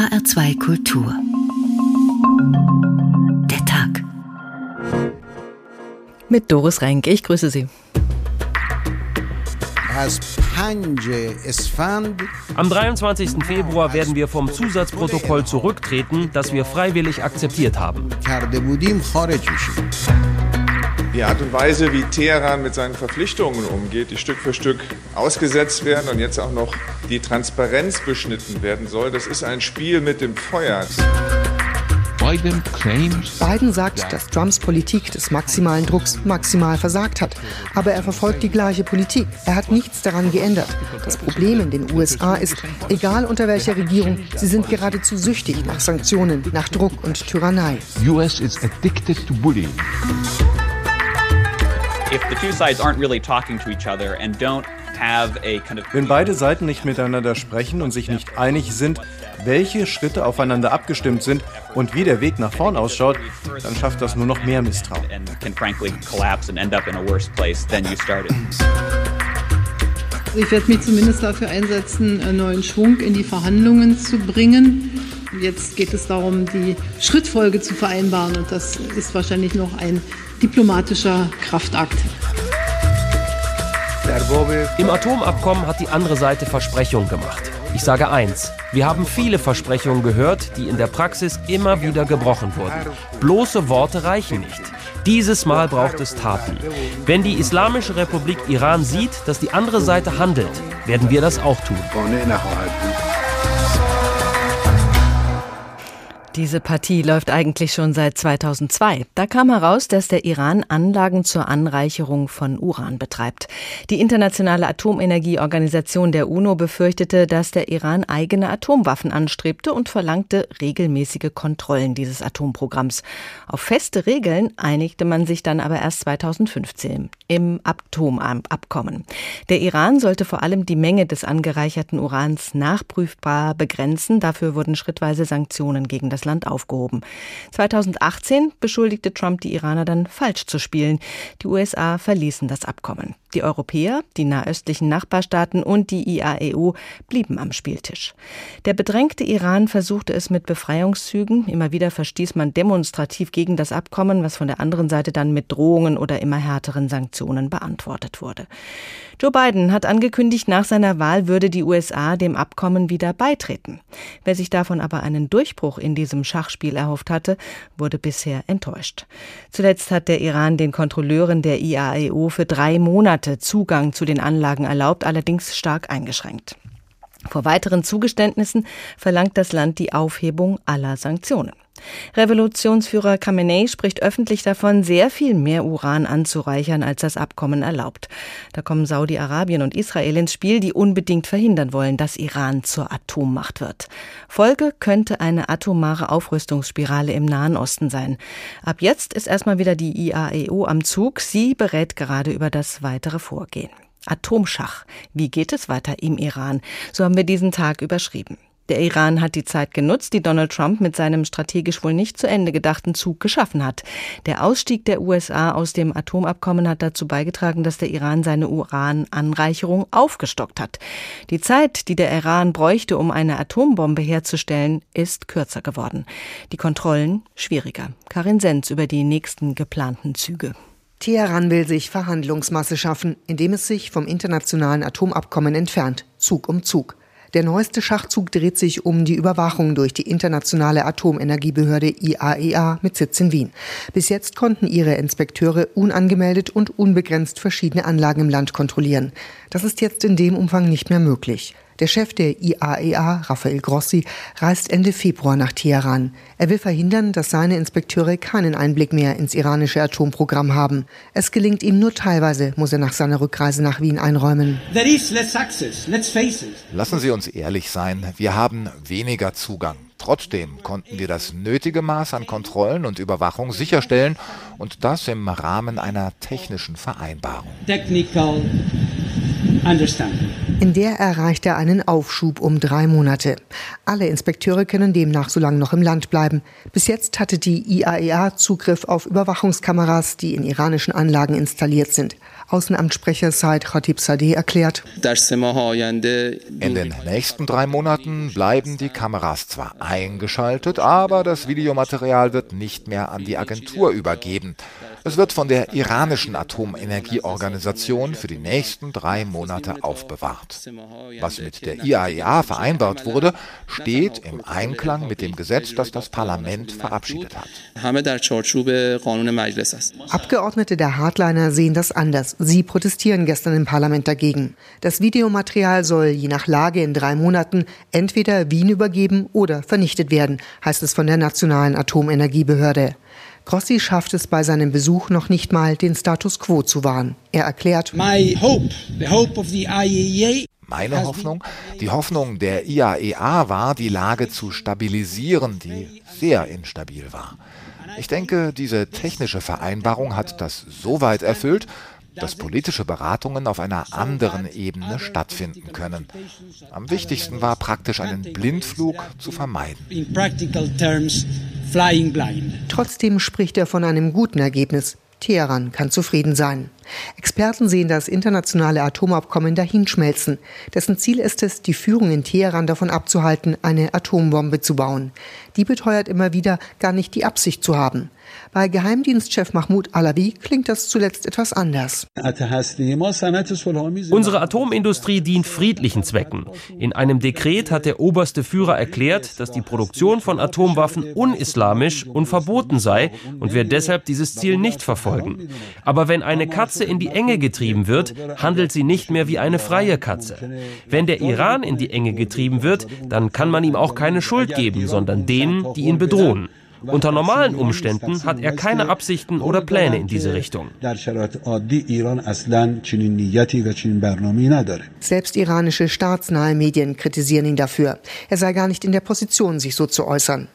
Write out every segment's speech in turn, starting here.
HR2 Kultur. Der Tag. Mit Doris Renk. Ich grüße Sie. Am 23. Februar werden wir vom Zusatzprotokoll zurücktreten, das wir freiwillig akzeptiert haben. Die Art und Weise, wie Teheran mit seinen Verpflichtungen umgeht, die Stück für Stück ausgesetzt werden und jetzt auch noch die Transparenz beschnitten werden soll, das ist ein Spiel mit dem Feuer. Biden sagt, dass Trumps Politik des maximalen Drucks maximal versagt hat. Aber er verfolgt die gleiche Politik. Er hat nichts daran geändert. Das Problem in den USA ist, egal unter welcher Regierung, sie sind geradezu süchtig nach Sanktionen, nach Druck und Tyrannei. US is addicted to bullying. Wenn beide Seiten nicht miteinander sprechen und sich nicht einig sind, welche Schritte aufeinander abgestimmt sind und wie der Weg nach vorn ausschaut, dann schafft das nur noch mehr Misstrauen. Ich werde mich zumindest dafür einsetzen, einen neuen Schwung in die Verhandlungen zu bringen. Jetzt geht es darum, die Schrittfolge zu vereinbaren und das ist wahrscheinlich noch ein diplomatischer Kraftakt. Im Atomabkommen hat die andere Seite Versprechungen gemacht. Ich sage eins, wir haben viele Versprechungen gehört, die in der Praxis immer wieder gebrochen wurden. Bloße Worte reichen nicht. Dieses Mal braucht es Taten. Wenn die Islamische Republik Iran sieht, dass die andere Seite handelt, werden wir das auch tun. Diese Partie läuft eigentlich schon seit 2002. Da kam heraus, dass der Iran Anlagen zur Anreicherung von Uran betreibt. Die Internationale Atomenergieorganisation der UNO befürchtete, dass der Iran eigene Atomwaffen anstrebte und verlangte regelmäßige Kontrollen dieses Atomprogramms. Auf feste Regeln einigte man sich dann aber erst 2015 im Atomabkommen. Der Iran sollte vor allem die Menge des angereicherten Urans nachprüfbar begrenzen. Dafür wurden schrittweise Sanktionen gegen das das Land aufgehoben. 2018 beschuldigte Trump die Iraner dann falsch zu spielen. Die USA verließen das Abkommen. Die Europäer, die nahöstlichen Nachbarstaaten und die IAEU blieben am Spieltisch. Der bedrängte Iran versuchte es mit Befreiungszügen. Immer wieder verstieß man demonstrativ gegen das Abkommen, was von der anderen Seite dann mit Drohungen oder immer härteren Sanktionen beantwortet wurde. Joe Biden hat angekündigt, nach seiner Wahl würde die USA dem Abkommen wieder beitreten. Wer sich davon aber einen Durchbruch in diesem Schachspiel erhofft hatte, wurde bisher enttäuscht. Zuletzt hat der Iran den Kontrolleuren der IAEO für drei Monate Zugang zu den Anlagen erlaubt, allerdings stark eingeschränkt. Vor weiteren Zugeständnissen verlangt das Land die Aufhebung aller Sanktionen. Revolutionsführer Khamenei spricht öffentlich davon, sehr viel mehr Uran anzureichern, als das Abkommen erlaubt. Da kommen Saudi-Arabien und Israel ins Spiel, die unbedingt verhindern wollen, dass Iran zur Atommacht wird. Folge könnte eine atomare Aufrüstungsspirale im Nahen Osten sein. Ab jetzt ist erstmal wieder die IAEO am Zug. Sie berät gerade über das weitere Vorgehen. Atomschach. Wie geht es weiter im Iran? So haben wir diesen Tag überschrieben. Der Iran hat die Zeit genutzt, die Donald Trump mit seinem strategisch wohl nicht zu Ende gedachten Zug geschaffen hat. Der Ausstieg der USA aus dem Atomabkommen hat dazu beigetragen, dass der Iran seine Urananreicherung aufgestockt hat. Die Zeit, die der Iran bräuchte, um eine Atombombe herzustellen, ist kürzer geworden. Die Kontrollen schwieriger. Karin Senz über die nächsten geplanten Züge. Teheran will sich Verhandlungsmasse schaffen, indem es sich vom internationalen Atomabkommen entfernt, Zug um Zug. Der neueste Schachzug dreht sich um die Überwachung durch die internationale Atomenergiebehörde IAEA e mit Sitz in Wien. Bis jetzt konnten ihre Inspekteure unangemeldet und unbegrenzt verschiedene Anlagen im Land kontrollieren. Das ist jetzt in dem Umfang nicht mehr möglich. Der Chef der IAEA, e Rafael Grossi, reist Ende Februar nach Teheran. Er will verhindern, dass seine Inspekteure keinen Einblick mehr ins iranische Atomprogramm haben. Es gelingt ihm nur teilweise, muss er nach seiner Rückreise nach Wien einräumen. Lassen Sie uns ehrlich sein, wir haben weniger Zugang. Trotzdem konnten wir das nötige Maß an Kontrollen und Überwachung sicherstellen und das im Rahmen einer technischen Vereinbarung. Technical. In der erreicht er einen Aufschub um drei Monate. Alle Inspekteure können demnach so lange noch im Land bleiben. Bis jetzt hatte die IAEA Zugriff auf Überwachungskameras, die in iranischen Anlagen installiert sind. Außenamtssprecher Said Khatib Sadeh erklärt, in den nächsten drei Monaten bleiben die Kameras zwar eingeschaltet, aber das Videomaterial wird nicht mehr an die Agentur übergeben. Es wird von der iranischen Atomenergieorganisation für die nächsten drei Monate aufbewahrt. Was mit der IAEA vereinbart wurde, steht im Einklang mit dem Gesetz, das das Parlament verabschiedet hat. Abgeordnete der Hardliner sehen das anders. Sie protestieren gestern im Parlament dagegen. Das Videomaterial soll je nach Lage in drei Monaten entweder Wien übergeben oder vernichtet werden, heißt es von der Nationalen Atomenergiebehörde. Grossi schafft es bei seinem Besuch noch nicht mal, den Status quo zu wahren. Er erklärt, hope, hope e meine Hoffnung, die Hoffnung der IAEA war, die Lage zu stabilisieren, die sehr instabil war. Ich denke, diese technische Vereinbarung hat das so weit erfüllt, dass politische Beratungen auf einer anderen Ebene stattfinden können. Am wichtigsten war praktisch einen Blindflug zu vermeiden. Trotzdem spricht er von einem guten Ergebnis. Teheran kann zufrieden sein. Experten sehen das internationale Atomabkommen dahinschmelzen. Dessen Ziel ist es, die Führung in Teheran davon abzuhalten, eine Atombombe zu bauen. Die beteuert immer wieder, gar nicht die Absicht zu haben. Bei Geheimdienstchef Mahmoud Alawi klingt das zuletzt etwas anders. Unsere Atomindustrie dient friedlichen Zwecken. In einem Dekret hat der oberste Führer erklärt, dass die Produktion von Atomwaffen unislamisch und verboten sei und wir deshalb dieses Ziel nicht verfolgen. Aber wenn eine Katze in die Enge getrieben wird, handelt sie nicht mehr wie eine freie Katze. Wenn der Iran in die Enge getrieben wird, dann kann man ihm auch keine Schuld geben, sondern denen, die ihn bedrohen. Unter normalen Umständen hat er keine Absichten oder Pläne in diese Richtung. Selbst iranische staatsnahe Medien kritisieren ihn dafür. Er sei gar nicht in der Position, sich so zu äußern.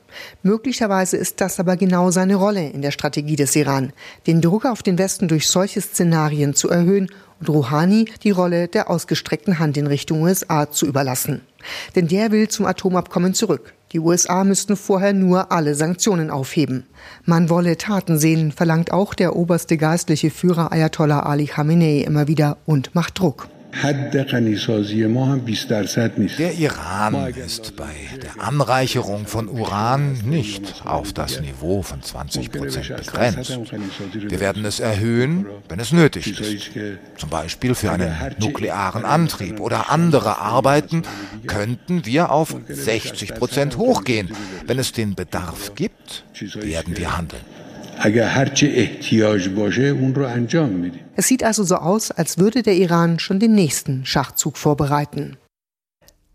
Möglicherweise ist das aber genau seine Rolle in der Strategie des Iran, den Druck auf den Westen durch solche Szenarien zu erhöhen und Rouhani die Rolle der ausgestreckten Hand in Richtung USA zu überlassen. Denn der will zum Atomabkommen zurück. Die USA müssten vorher nur alle Sanktionen aufheben. Man wolle Taten sehen, verlangt auch der oberste geistliche Führer Ayatollah Ali Khamenei immer wieder und macht Druck. Der Iran ist bei der Anreicherung von Uran nicht auf das Niveau von 20 Prozent begrenzt. Wir werden es erhöhen, wenn es nötig ist. Zum Beispiel für einen nuklearen Antrieb oder andere Arbeiten könnten wir auf 60 Prozent hochgehen. Wenn es den Bedarf gibt, werden wir handeln. Es sieht also so aus, als würde der Iran schon den nächsten Schachzug vorbereiten.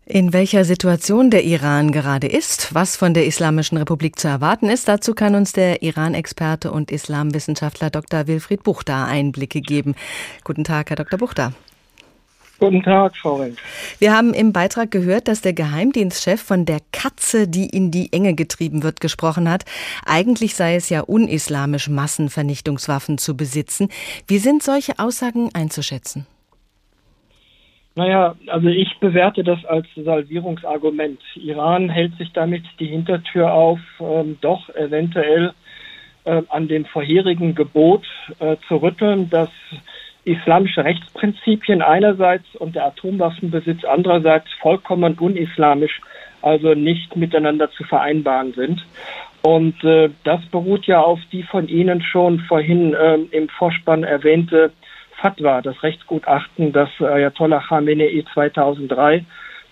In welcher Situation der Iran gerade ist, was von der Islamischen Republik zu erwarten ist, dazu kann uns der Iran-Experte und Islamwissenschaftler Dr. Wilfried Buchter Einblicke geben. Guten Tag, Herr Dr. Buchter. Guten Tag, Frau Renk. Wir haben im Beitrag gehört, dass der Geheimdienstchef von der Katze, die in die Enge getrieben wird, gesprochen hat. Eigentlich sei es ja unislamisch, Massenvernichtungswaffen zu besitzen. Wie sind solche Aussagen einzuschätzen? Naja, also ich bewerte das als Salvierungsargument. Iran hält sich damit die Hintertür auf, ähm, doch eventuell äh, an dem vorherigen Gebot äh, zu rütteln, dass islamische Rechtsprinzipien einerseits und der Atomwaffenbesitz andererseits vollkommen unislamisch, also nicht miteinander zu vereinbaren sind. Und äh, das beruht ja auf die von Ihnen schon vorhin äh, im Vorspann erwähnte Fatwa, das Rechtsgutachten, das Ayatollah Khamenei 2003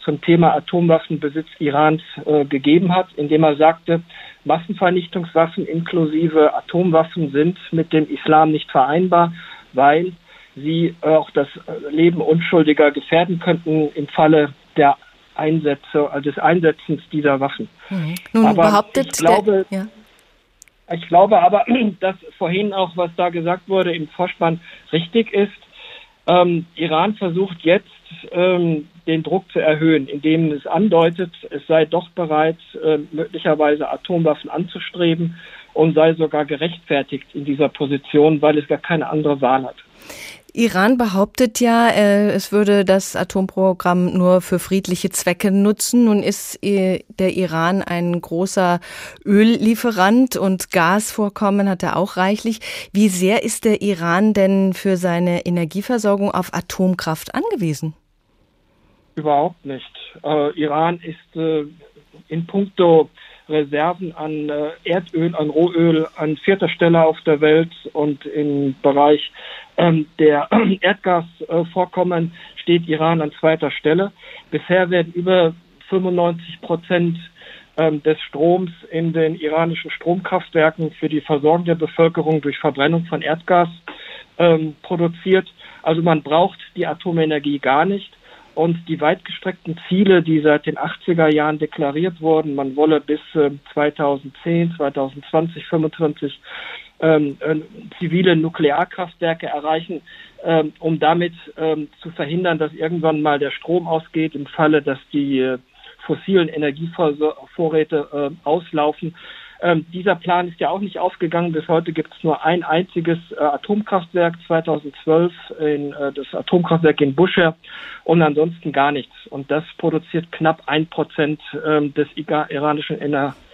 zum Thema Atomwaffenbesitz Irans äh, gegeben hat, indem er sagte, Massenvernichtungswaffen inklusive Atomwaffen sind mit dem Islam nicht vereinbar, weil sie auch das Leben Unschuldiger gefährden könnten im Falle der Einsätze, also des Einsetzens dieser Waffen. Mhm. Nun aber behauptet ich glaube, der, ja. ich glaube aber, dass vorhin auch, was da gesagt wurde im Vorspann, richtig ist. Ähm, Iran versucht jetzt, ähm, den Druck zu erhöhen, indem es andeutet, es sei doch bereit, äh, möglicherweise Atomwaffen anzustreben und sei sogar gerechtfertigt in dieser Position, weil es gar keine andere Wahl hat. Iran behauptet ja, äh, es würde das Atomprogramm nur für friedliche Zwecke nutzen. Nun ist äh, der Iran ein großer Öllieferant und Gasvorkommen hat er auch reichlich. Wie sehr ist der Iran denn für seine Energieversorgung auf Atomkraft angewiesen? Überhaupt nicht. Äh, Iran ist äh, in puncto Reserven an äh, Erdöl, an Rohöl an vierter Stelle auf der Welt und im Bereich ähm, der Erdgasvorkommen steht Iran an zweiter Stelle. Bisher werden über 95 Prozent ähm, des Stroms in den iranischen Stromkraftwerken für die Versorgung der Bevölkerung durch Verbrennung von Erdgas ähm, produziert. Also man braucht die Atomenergie gar nicht. Und die weitgestreckten Ziele, die seit den 80er Jahren deklariert wurden, man wolle bis äh, 2010, 2020, 2025 ähm, äh, zivile Nuklearkraftwerke erreichen, ähm, um damit ähm, zu verhindern, dass irgendwann mal der Strom ausgeht im Falle, dass die äh, fossilen Energievorräte äh, auslaufen. Ähm, dieser Plan ist ja auch nicht aufgegangen. Bis heute gibt es nur ein einziges äh, Atomkraftwerk, 2012 in, äh, das Atomkraftwerk in Bushehr und ansonsten gar nichts. Und das produziert knapp ein Prozent ähm, des iranischen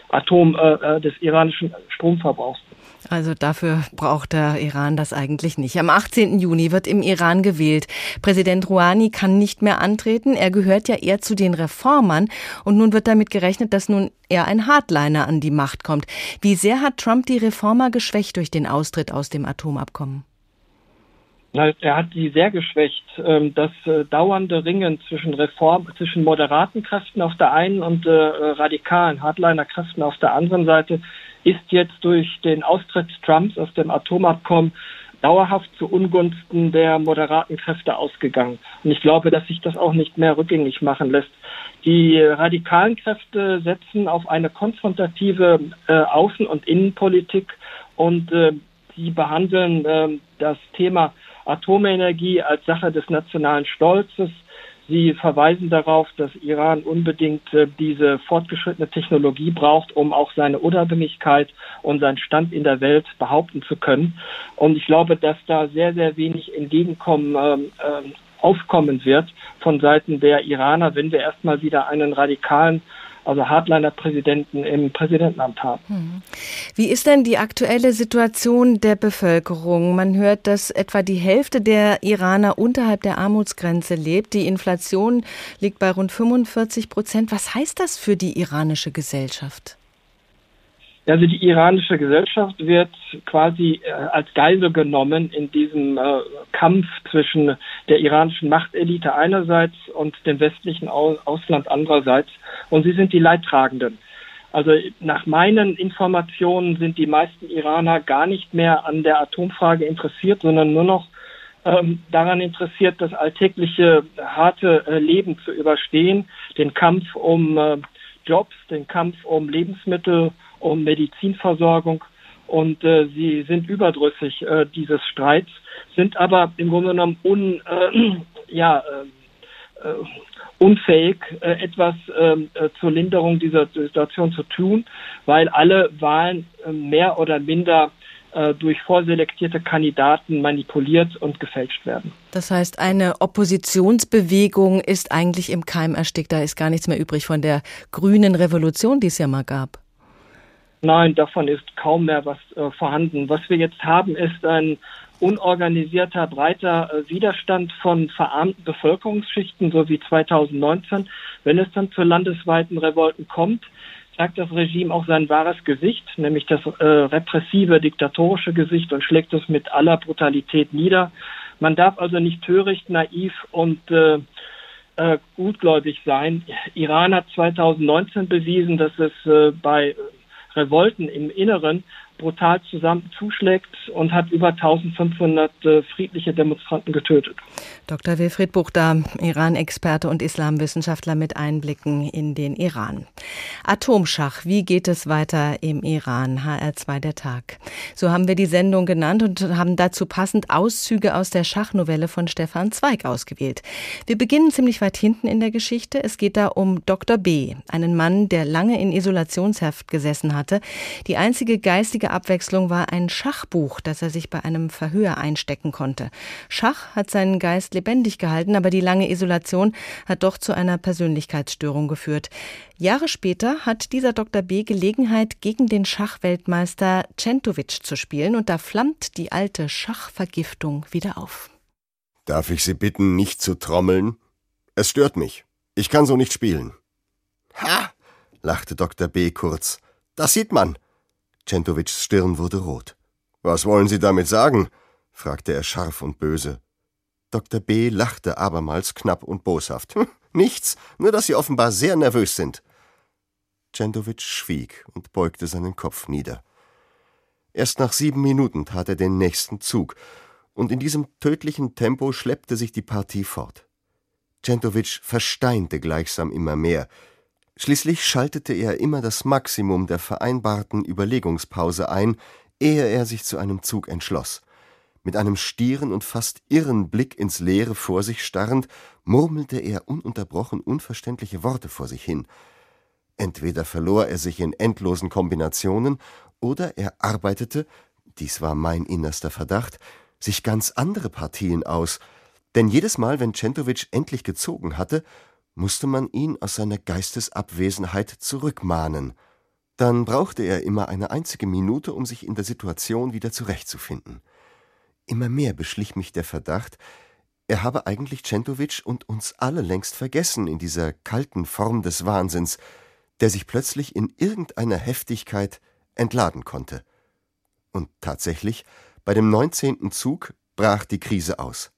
Atom, äh, äh, des iranischen Stromverbrauchs. Also dafür braucht der Iran das eigentlich nicht. Am 18. Juni wird im Iran gewählt. Präsident Rouhani kann nicht mehr antreten. Er gehört ja eher zu den Reformern. Und nun wird damit gerechnet, dass nun eher ein Hardliner an die Macht kommt. Wie sehr hat Trump die Reformer geschwächt durch den Austritt aus dem Atomabkommen? Er hat die sehr geschwächt. Ähm, das äh, dauernde Ringen zwischen Reform, zwischen moderaten Kräften auf der einen und äh, radikalen Hardliner-Kräften auf der anderen Seite ist jetzt durch den Austritt Trumps aus dem Atomabkommen dauerhaft zu Ungunsten der moderaten Kräfte ausgegangen. Und ich glaube, dass sich das auch nicht mehr rückgängig machen lässt. Die radikalen Kräfte setzen auf eine konfrontative äh, Außen- und Innenpolitik und äh, sie behandeln äh, das Thema Atomenergie als Sache des nationalen Stolzes, Sie verweisen darauf, dass Iran unbedingt äh, diese fortgeschrittene Technologie braucht, um auch seine Unabhängigkeit und seinen Stand in der Welt behaupten zu können. Und ich glaube, dass da sehr, sehr wenig Entgegenkommen ähm, äh, aufkommen wird von Seiten der Iraner, wenn wir erstmal wieder einen radikalen also Hardliner-Präsidenten im Präsidentenamt haben. Hm. Wie ist denn die aktuelle Situation der Bevölkerung? Man hört, dass etwa die Hälfte der Iraner unterhalb der Armutsgrenze lebt. Die Inflation liegt bei rund 45 Prozent. Was heißt das für die iranische Gesellschaft? Also die iranische Gesellschaft wird quasi äh, als Geisel genommen in diesem äh, Kampf zwischen der iranischen Machtelite einerseits und dem westlichen Au Ausland andererseits. Und sie sind die Leidtragenden. Also nach meinen Informationen sind die meisten Iraner gar nicht mehr an der Atomfrage interessiert, sondern nur noch ähm, daran interessiert, das alltägliche harte äh, Leben zu überstehen, den Kampf um äh, Jobs, den Kampf um Lebensmittel, um Medizinversorgung und äh, sie sind überdrüssig äh, dieses Streits, sind aber im Grunde genommen un, äh, ja, äh, äh unfähig, äh, etwas ähm, äh, zur Linderung dieser Situation zu tun, weil alle Wahlen mehr oder minder durch vorselektierte Kandidaten manipuliert und gefälscht werden. Das heißt, eine Oppositionsbewegung ist eigentlich im Keim erstickt. Da ist gar nichts mehr übrig von der grünen Revolution, die es ja mal gab. Nein, davon ist kaum mehr was äh, vorhanden. Was wir jetzt haben, ist ein unorganisierter, breiter äh, Widerstand von verarmten Bevölkerungsschichten, so wie 2019. Wenn es dann zu landesweiten Revolten kommt, zeigt das Regime auch sein wahres Gesicht, nämlich das äh, repressive, diktatorische Gesicht und schlägt es mit aller Brutalität nieder. Man darf also nicht töricht, naiv und äh, äh, gutgläubig sein. Iran hat 2019 bewiesen, dass es äh, bei Revolten im Inneren brutal zusammen zuschlägt und hat über 1500 äh, friedliche Demonstranten getötet. Dr. Wilfried Buchter, Iran-Experte und Islamwissenschaftler mit Einblicken in den Iran. Atomschach, wie geht es weiter im Iran? HR2 der Tag. So haben wir die Sendung genannt und haben dazu passend Auszüge aus der Schachnovelle von Stefan Zweig ausgewählt. Wir beginnen ziemlich weit hinten in der Geschichte. Es geht da um Dr. B., einen Mann, der lange in Isolationshaft gesessen hatte. Die einzige geistige einzige Abwechslung war ein Schachbuch, das er sich bei einem Verhör einstecken konnte. Schach hat seinen Geist lebendig gehalten, aber die lange Isolation hat doch zu einer Persönlichkeitsstörung geführt. Jahre später hat dieser Dr. B. Gelegenheit, gegen den Schachweltmeister Centovic zu spielen und da flammt die alte Schachvergiftung wieder auf. Darf ich Sie bitten, nicht zu trommeln? Es stört mich. Ich kann so nicht spielen. Ha! lachte Dr. B. kurz. Das sieht man. Centovics Stirn wurde rot. Was wollen Sie damit sagen? fragte er scharf und böse. Dr. B. lachte abermals knapp und boshaft. Hm, nichts, nur dass Sie offenbar sehr nervös sind. Centovic schwieg und beugte seinen Kopf nieder. Erst nach sieben Minuten tat er den nächsten Zug, und in diesem tödlichen Tempo schleppte sich die Partie fort. Centovic versteinte gleichsam immer mehr. Schließlich schaltete er immer das Maximum der vereinbarten Überlegungspause ein, ehe er sich zu einem Zug entschloss. Mit einem stieren und fast irren Blick ins Leere vor sich starrend, murmelte er ununterbrochen unverständliche Worte vor sich hin. Entweder verlor er sich in endlosen Kombinationen, oder er arbeitete, dies war mein innerster Verdacht, sich ganz andere Partien aus, denn jedes Mal, wenn Centovic endlich gezogen hatte, musste man ihn aus seiner Geistesabwesenheit zurückmahnen. Dann brauchte er immer eine einzige Minute, um sich in der Situation wieder zurechtzufinden. Immer mehr beschlich mich der Verdacht, er habe eigentlich Centovic und uns alle längst vergessen in dieser kalten Form des Wahnsinns, der sich plötzlich in irgendeiner Heftigkeit entladen konnte. Und tatsächlich bei dem neunzehnten Zug brach die Krise aus.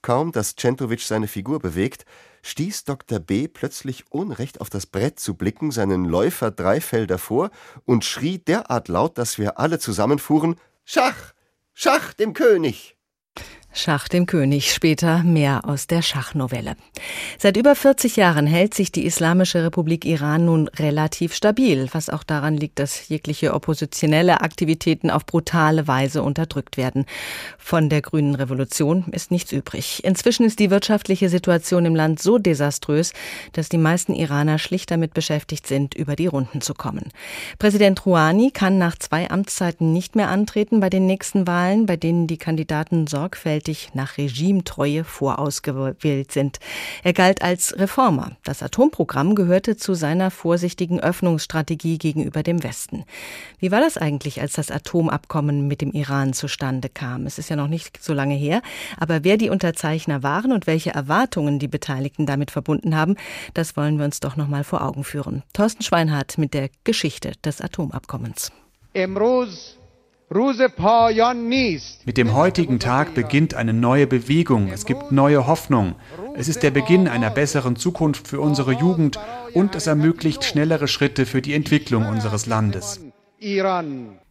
Kaum, dass Centovic seine Figur bewegt, stieß Dr. B. plötzlich ohne recht auf das Brett zu blicken seinen Läufer drei Felder vor und schrie derart laut, dass wir alle zusammenfuhren: Schach! Schach dem König! Schach dem König, später mehr aus der Schachnovelle. Seit über 40 Jahren hält sich die Islamische Republik Iran nun relativ stabil, was auch daran liegt, dass jegliche oppositionelle Aktivitäten auf brutale Weise unterdrückt werden. Von der grünen Revolution ist nichts übrig. Inzwischen ist die wirtschaftliche Situation im Land so desaströs, dass die meisten Iraner schlicht damit beschäftigt sind, über die Runden zu kommen. Präsident Rouhani kann nach zwei Amtszeiten nicht mehr antreten bei den nächsten Wahlen, bei denen die Kandidaten sorgfältig sorgfältig nach Regimetreue vorausgewählt sind. Er galt als Reformer. Das Atomprogramm gehörte zu seiner vorsichtigen Öffnungsstrategie gegenüber dem Westen. Wie war das eigentlich, als das Atomabkommen mit dem Iran zustande kam? Es ist ja noch nicht so lange her, aber wer die Unterzeichner waren und welche Erwartungen die Beteiligten damit verbunden haben, das wollen wir uns doch noch mal vor Augen führen. Thorsten Schweinhardt mit der Geschichte des Atomabkommens. امروز mit dem heutigen Tag beginnt eine neue Bewegung. Es gibt neue Hoffnung. Es ist der Beginn einer besseren Zukunft für unsere Jugend und es ermöglicht schnellere Schritte für die Entwicklung unseres Landes.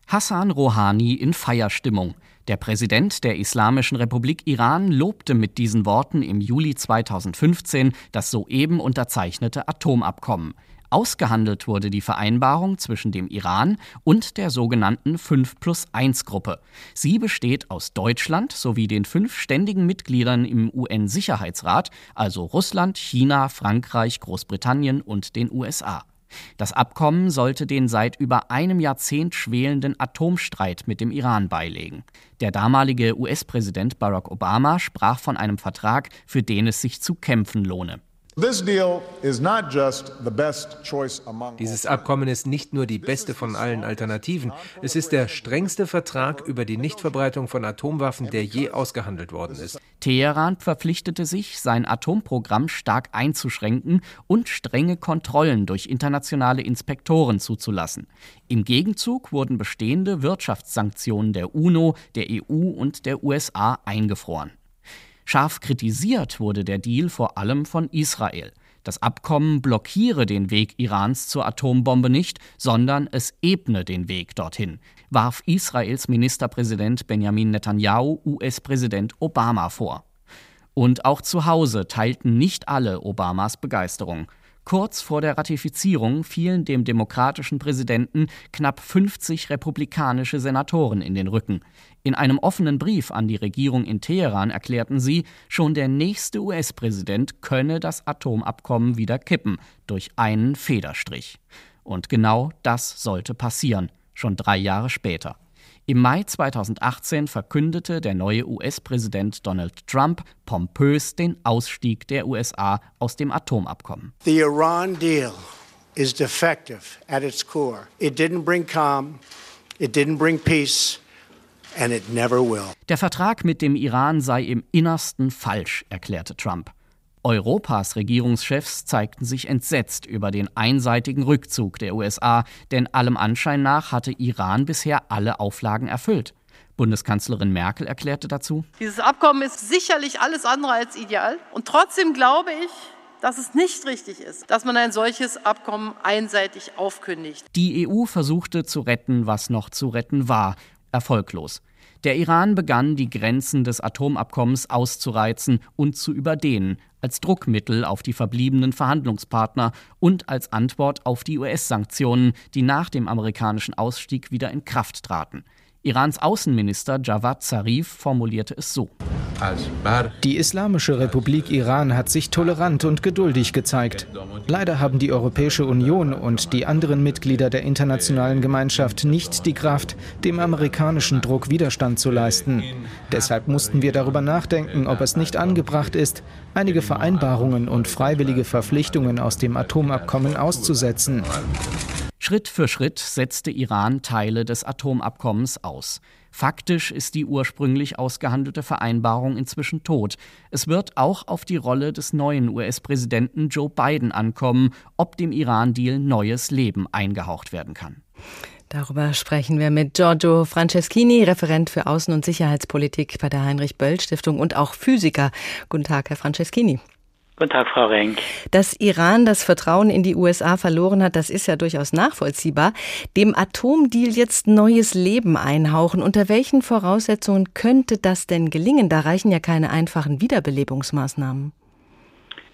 Hassan Rouhani in Feierstimmung. Der Präsident der Islamischen Republik Iran lobte mit diesen Worten im Juli 2015 das soeben unterzeichnete Atomabkommen. Ausgehandelt wurde die Vereinbarung zwischen dem Iran und der sogenannten 5 plus 1 Gruppe. Sie besteht aus Deutschland sowie den fünf ständigen Mitgliedern im UN-Sicherheitsrat, also Russland, China, Frankreich, Großbritannien und den USA. Das Abkommen sollte den seit über einem Jahrzehnt schwelenden Atomstreit mit dem Iran beilegen. Der damalige US-Präsident Barack Obama sprach von einem Vertrag, für den es sich zu kämpfen lohne. Dieses Abkommen ist nicht nur die beste von allen Alternativen, es ist der strengste Vertrag über die Nichtverbreitung von Atomwaffen, der je ausgehandelt worden ist. Teheran verpflichtete sich, sein Atomprogramm stark einzuschränken und strenge Kontrollen durch internationale Inspektoren zuzulassen. Im Gegenzug wurden bestehende Wirtschaftssanktionen der UNO, der EU und der USA eingefroren. Scharf kritisiert wurde der Deal vor allem von Israel. Das Abkommen blockiere den Weg Irans zur Atombombe nicht, sondern es ebne den Weg dorthin, warf Israels Ministerpräsident Benjamin Netanyahu US-Präsident Obama vor. Und auch zu Hause teilten nicht alle Obamas Begeisterung. Kurz vor der Ratifizierung fielen dem demokratischen Präsidenten knapp 50 republikanische Senatoren in den Rücken. In einem offenen Brief an die Regierung in Teheran erklärten sie, schon der nächste US-Präsident könne das Atomabkommen wieder kippen durch einen Federstrich. Und genau das sollte passieren, schon drei Jahre später. Im Mai 2018 verkündete der neue US-Präsident Donald Trump pompös den Ausstieg der USA aus dem Atomabkommen. The Iran deal is defective at its core. It didn't bring calm, it didn't bring peace. And it never will. Der Vertrag mit dem Iran sei im Innersten falsch, erklärte Trump. Europas Regierungschefs zeigten sich entsetzt über den einseitigen Rückzug der USA, denn allem Anschein nach hatte Iran bisher alle Auflagen erfüllt. Bundeskanzlerin Merkel erklärte dazu: Dieses Abkommen ist sicherlich alles andere als ideal. Und trotzdem glaube ich, dass es nicht richtig ist, dass man ein solches Abkommen einseitig aufkündigt. Die EU versuchte zu retten, was noch zu retten war. Erfolglos. Der Iran begann, die Grenzen des Atomabkommens auszureizen und zu überdehnen, als Druckmittel auf die verbliebenen Verhandlungspartner und als Antwort auf die US-Sanktionen, die nach dem amerikanischen Ausstieg wieder in Kraft traten. Irans Außenminister Javad Zarif formulierte es so. Die Islamische Republik Iran hat sich tolerant und geduldig gezeigt. Leider haben die Europäische Union und die anderen Mitglieder der internationalen Gemeinschaft nicht die Kraft, dem amerikanischen Druck Widerstand zu leisten. Deshalb mussten wir darüber nachdenken, ob es nicht angebracht ist, einige Vereinbarungen und freiwillige Verpflichtungen aus dem Atomabkommen auszusetzen. Schritt für Schritt setzte Iran Teile des Atomabkommens aus. Faktisch ist die ursprünglich ausgehandelte Vereinbarung inzwischen tot. Es wird auch auf die Rolle des neuen US-Präsidenten Joe Biden ankommen, ob dem Iran-Deal neues Leben eingehaucht werden kann. Darüber sprechen wir mit Giorgio Franceschini, Referent für Außen- und Sicherheitspolitik bei der Heinrich-Böll-Stiftung und auch Physiker. Guten Tag, Herr Franceschini. Guten Tag, Frau Renk. Dass Iran das Vertrauen in die USA verloren hat, das ist ja durchaus nachvollziehbar. Dem Atomdeal jetzt neues Leben einhauchen, unter welchen Voraussetzungen könnte das denn gelingen? Da reichen ja keine einfachen Wiederbelebungsmaßnahmen.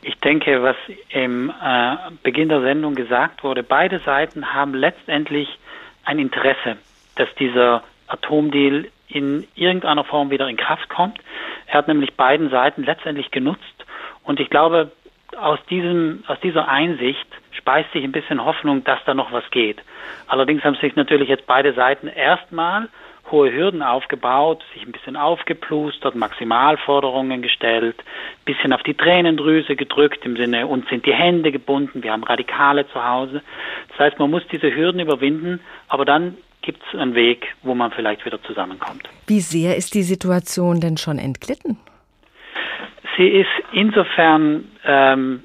Ich denke, was im äh, Beginn der Sendung gesagt wurde, beide Seiten haben letztendlich ein Interesse, dass dieser Atomdeal in irgendeiner Form wieder in Kraft kommt. Er hat nämlich beiden Seiten letztendlich genutzt, und ich glaube, aus, diesem, aus dieser Einsicht speist sich ein bisschen Hoffnung, dass da noch was geht. Allerdings haben sich natürlich jetzt beide Seiten erstmal hohe Hürden aufgebaut, sich ein bisschen aufgeplustert, Maximalforderungen gestellt, bisschen auf die Tränendrüse gedrückt im Sinne, uns sind die Hände gebunden, wir haben Radikale zu Hause. Das heißt, man muss diese Hürden überwinden, aber dann gibt es einen Weg, wo man vielleicht wieder zusammenkommt. Wie sehr ist die Situation denn schon entglitten? Sie ist insofern, ähm,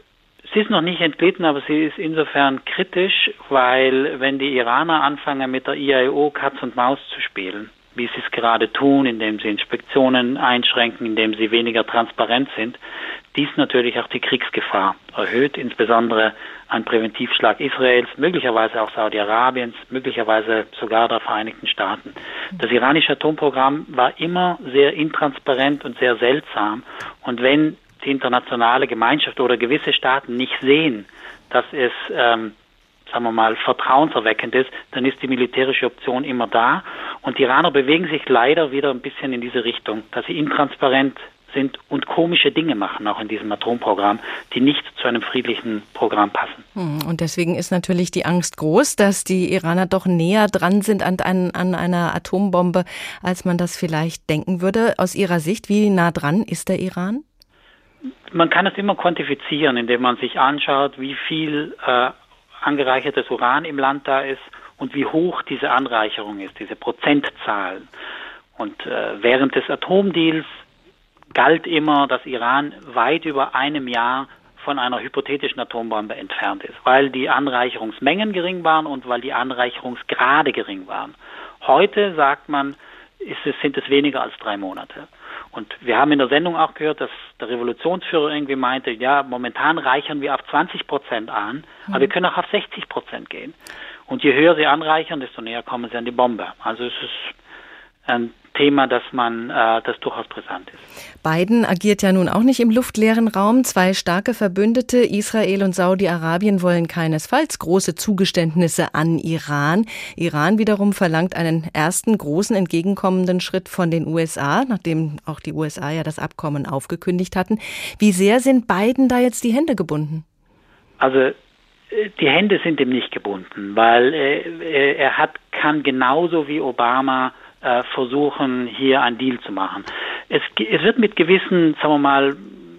sie ist noch nicht entglitten, aber sie ist insofern kritisch, weil wenn die Iraner anfangen mit der IAEO Katz und Maus zu spielen, wie sie es gerade tun, indem sie Inspektionen einschränken, indem sie weniger transparent sind, dies natürlich auch die Kriegsgefahr erhöht, insbesondere ein Präventivschlag Israels, möglicherweise auch Saudi-Arabiens, möglicherweise sogar der Vereinigten Staaten. Das iranische Atomprogramm war immer sehr intransparent und sehr seltsam. Und wenn die internationale Gemeinschaft oder gewisse Staaten nicht sehen, dass es ähm, sagen wir mal, vertrauenserweckend ist, dann ist die militärische Option immer da. Und die Iraner bewegen sich leider wieder ein bisschen in diese Richtung, dass sie intransparent sind und komische Dinge machen, auch in diesem Atomprogramm, die nicht zu einem friedlichen Programm passen. Hm, und deswegen ist natürlich die Angst groß, dass die Iraner doch näher dran sind an, an, an einer Atombombe, als man das vielleicht denken würde. Aus Ihrer Sicht, wie nah dran ist der Iran? Man kann es immer quantifizieren, indem man sich anschaut, wie viel äh, angereichertes Uran im Land da ist und wie hoch diese Anreicherung ist, diese Prozentzahlen. Und äh, während des Atomdeals galt immer, dass Iran weit über einem Jahr von einer hypothetischen Atombombe entfernt ist, weil die Anreicherungsmengen gering waren und weil die Anreicherungsgrade gering waren. Heute sagt man, es, sind es weniger als drei Monate. Und wir haben in der Sendung auch gehört, dass der Revolutionsführer irgendwie meinte, ja, momentan reichern wir auf 20 Prozent an, mhm. aber wir können auch auf 60 Prozent gehen. Und je höher sie anreichern, desto näher kommen sie an die Bombe. Also es ist ein Thema, das man, äh, das durchaus brisant ist. Biden agiert ja nun auch nicht im luftleeren Raum. Zwei starke Verbündete, Israel und Saudi-Arabien, wollen keinesfalls große Zugeständnisse an Iran. Iran wiederum verlangt einen ersten großen entgegenkommenden Schritt von den USA, nachdem auch die USA ja das Abkommen aufgekündigt hatten. Wie sehr sind Biden da jetzt die Hände gebunden? Also die Hände sind ihm nicht gebunden, weil äh, er hat kann genauso wie Obama äh, versuchen, hier einen Deal zu machen. Es, es wird mit gewissen, sagen wir mal,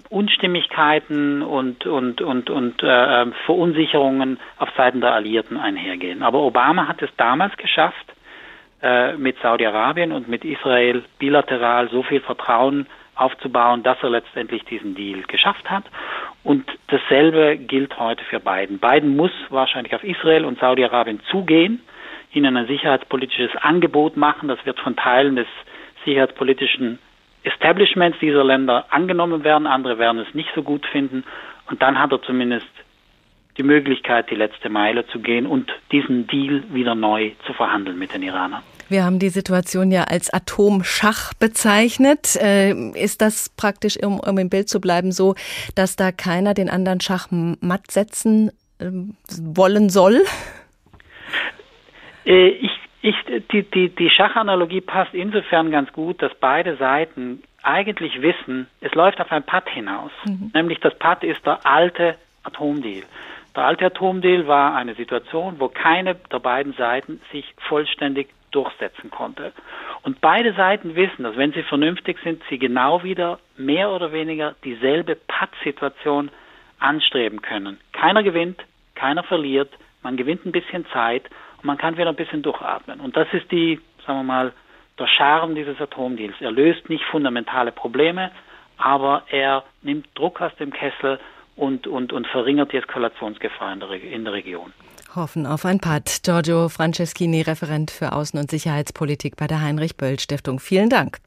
Unstimmigkeiten und, und, und, und äh, ähm, Verunsicherungen auf Seiten der Alliierten einhergehen. Aber Obama hat es damals geschafft, äh, mit Saudi-Arabien und mit Israel bilateral so viel Vertrauen aufzubauen, dass er letztendlich diesen Deal geschafft hat. Und dasselbe gilt heute für Biden. Biden muss wahrscheinlich auf Israel und Saudi-Arabien zugehen, ihnen ein sicherheitspolitisches Angebot machen. Das wird von Teilen des sicherheitspolitischen Establishments dieser Länder angenommen werden, andere werden es nicht so gut finden und dann hat er zumindest die Möglichkeit, die letzte Meile zu gehen und diesen Deal wieder neu zu verhandeln mit den Iranern. Wir haben die Situation ja als Atomschach bezeichnet. Äh, ist das praktisch, um, im Bild zu bleiben, so, dass da keiner den anderen Schach matt setzen äh, wollen soll? Äh, ich ich, die, die, die Schachanalogie passt insofern ganz gut, dass beide Seiten eigentlich wissen, es läuft auf ein Patt hinaus. Mhm. Nämlich das Patt ist der alte Atomdeal. Der alte Atomdeal war eine Situation, wo keine der beiden Seiten sich vollständig durchsetzen konnte. Und beide Seiten wissen, dass wenn sie vernünftig sind, sie genau wieder mehr oder weniger dieselbe Patt-Situation anstreben können. Keiner gewinnt, keiner verliert, man gewinnt ein bisschen Zeit man kann wieder ein bisschen durchatmen. Und das ist die, sagen wir mal, der Charme dieses Atomdeals. Er löst nicht fundamentale Probleme, aber er nimmt Druck aus dem Kessel und, und, und verringert die Eskalationsgefahr in der, in der Region. Hoffen auf ein Pad. Giorgio Franceschini, Referent für Außen- und Sicherheitspolitik bei der Heinrich-Böll-Stiftung. Vielen Dank.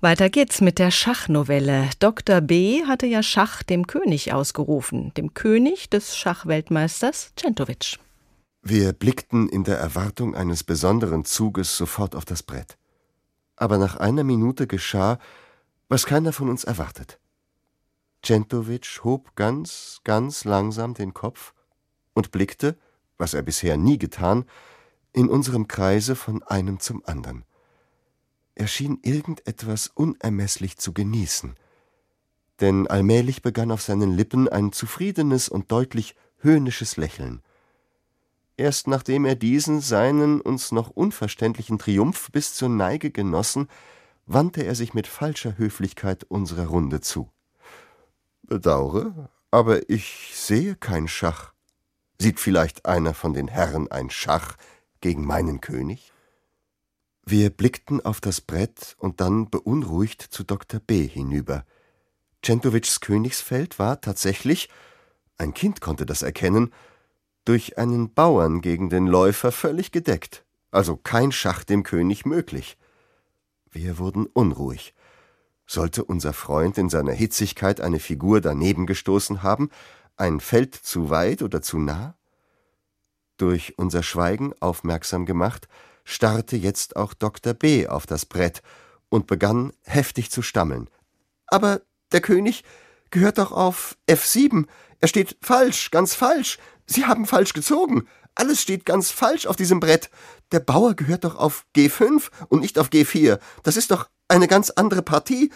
Weiter geht's mit der Schachnovelle. Dr. B. hatte ja Schach dem König ausgerufen, dem König des Schachweltmeisters Centovic. Wir blickten in der Erwartung eines besonderen Zuges sofort auf das Brett. Aber nach einer Minute geschah, was keiner von uns erwartet. Centovic hob ganz, ganz langsam den Kopf und blickte, was er bisher nie getan, in unserem Kreise von einem zum anderen. Er schien irgendetwas unermesslich zu genießen, denn allmählich begann auf seinen Lippen ein zufriedenes und deutlich höhnisches Lächeln. Erst nachdem er diesen seinen uns noch unverständlichen Triumph bis zur Neige genossen, wandte er sich mit falscher Höflichkeit unserer Runde zu. Bedaure, aber ich sehe kein Schach. Sieht vielleicht einer von den Herren ein Schach gegen meinen König? Wir blickten auf das Brett und dann beunruhigt zu Dr. B. hinüber. Centovics Königsfeld war tatsächlich, ein Kind konnte das erkennen, durch einen Bauern gegen den Läufer völlig gedeckt, also kein Schach dem König möglich. Wir wurden unruhig. Sollte unser Freund in seiner Hitzigkeit eine Figur daneben gestoßen haben, ein Feld zu weit oder zu nah? Durch unser Schweigen aufmerksam gemacht, starrte jetzt auch Dr. B. auf das Brett und begann heftig zu stammeln. Aber der König gehört doch auf F7. Er steht falsch, ganz falsch. Sie haben falsch gezogen. Alles steht ganz falsch auf diesem Brett. Der Bauer gehört doch auf G5 und nicht auf G4. Das ist doch eine ganz andere Partie.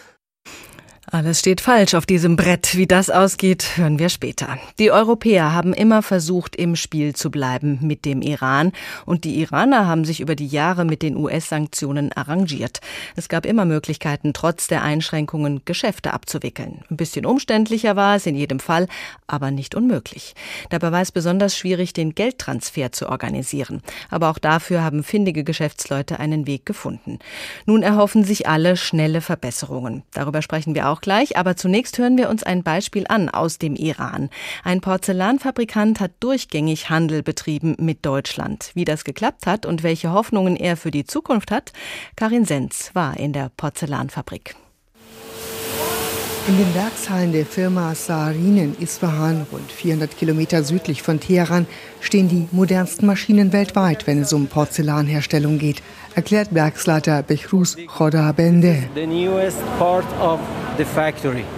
Alles steht falsch auf diesem Brett. Wie das ausgeht, hören wir später. Die Europäer haben immer versucht, im Spiel zu bleiben mit dem Iran. Und die Iraner haben sich über die Jahre mit den US-Sanktionen arrangiert. Es gab immer Möglichkeiten, trotz der Einschränkungen Geschäfte abzuwickeln. Ein bisschen umständlicher war es in jedem Fall, aber nicht unmöglich. Dabei war es besonders schwierig, den Geldtransfer zu organisieren. Aber auch dafür haben findige Geschäftsleute einen Weg gefunden. Nun erhoffen sich alle schnelle Verbesserungen. Darüber sprechen wir auch auch gleich, aber zunächst hören wir uns ein Beispiel an aus dem Iran. Ein Porzellanfabrikant hat durchgängig Handel betrieben mit Deutschland. Wie das geklappt hat und welche Hoffnungen er für die Zukunft hat, Karin Senz war in der Porzellanfabrik. In den Werkshallen der Firma Saharin in Isfahan, rund 400 Kilometer südlich von Teheran, stehen die modernsten Maschinen weltweit, wenn es um Porzellanherstellung geht, erklärt Werksleiter Behruz Khodabende.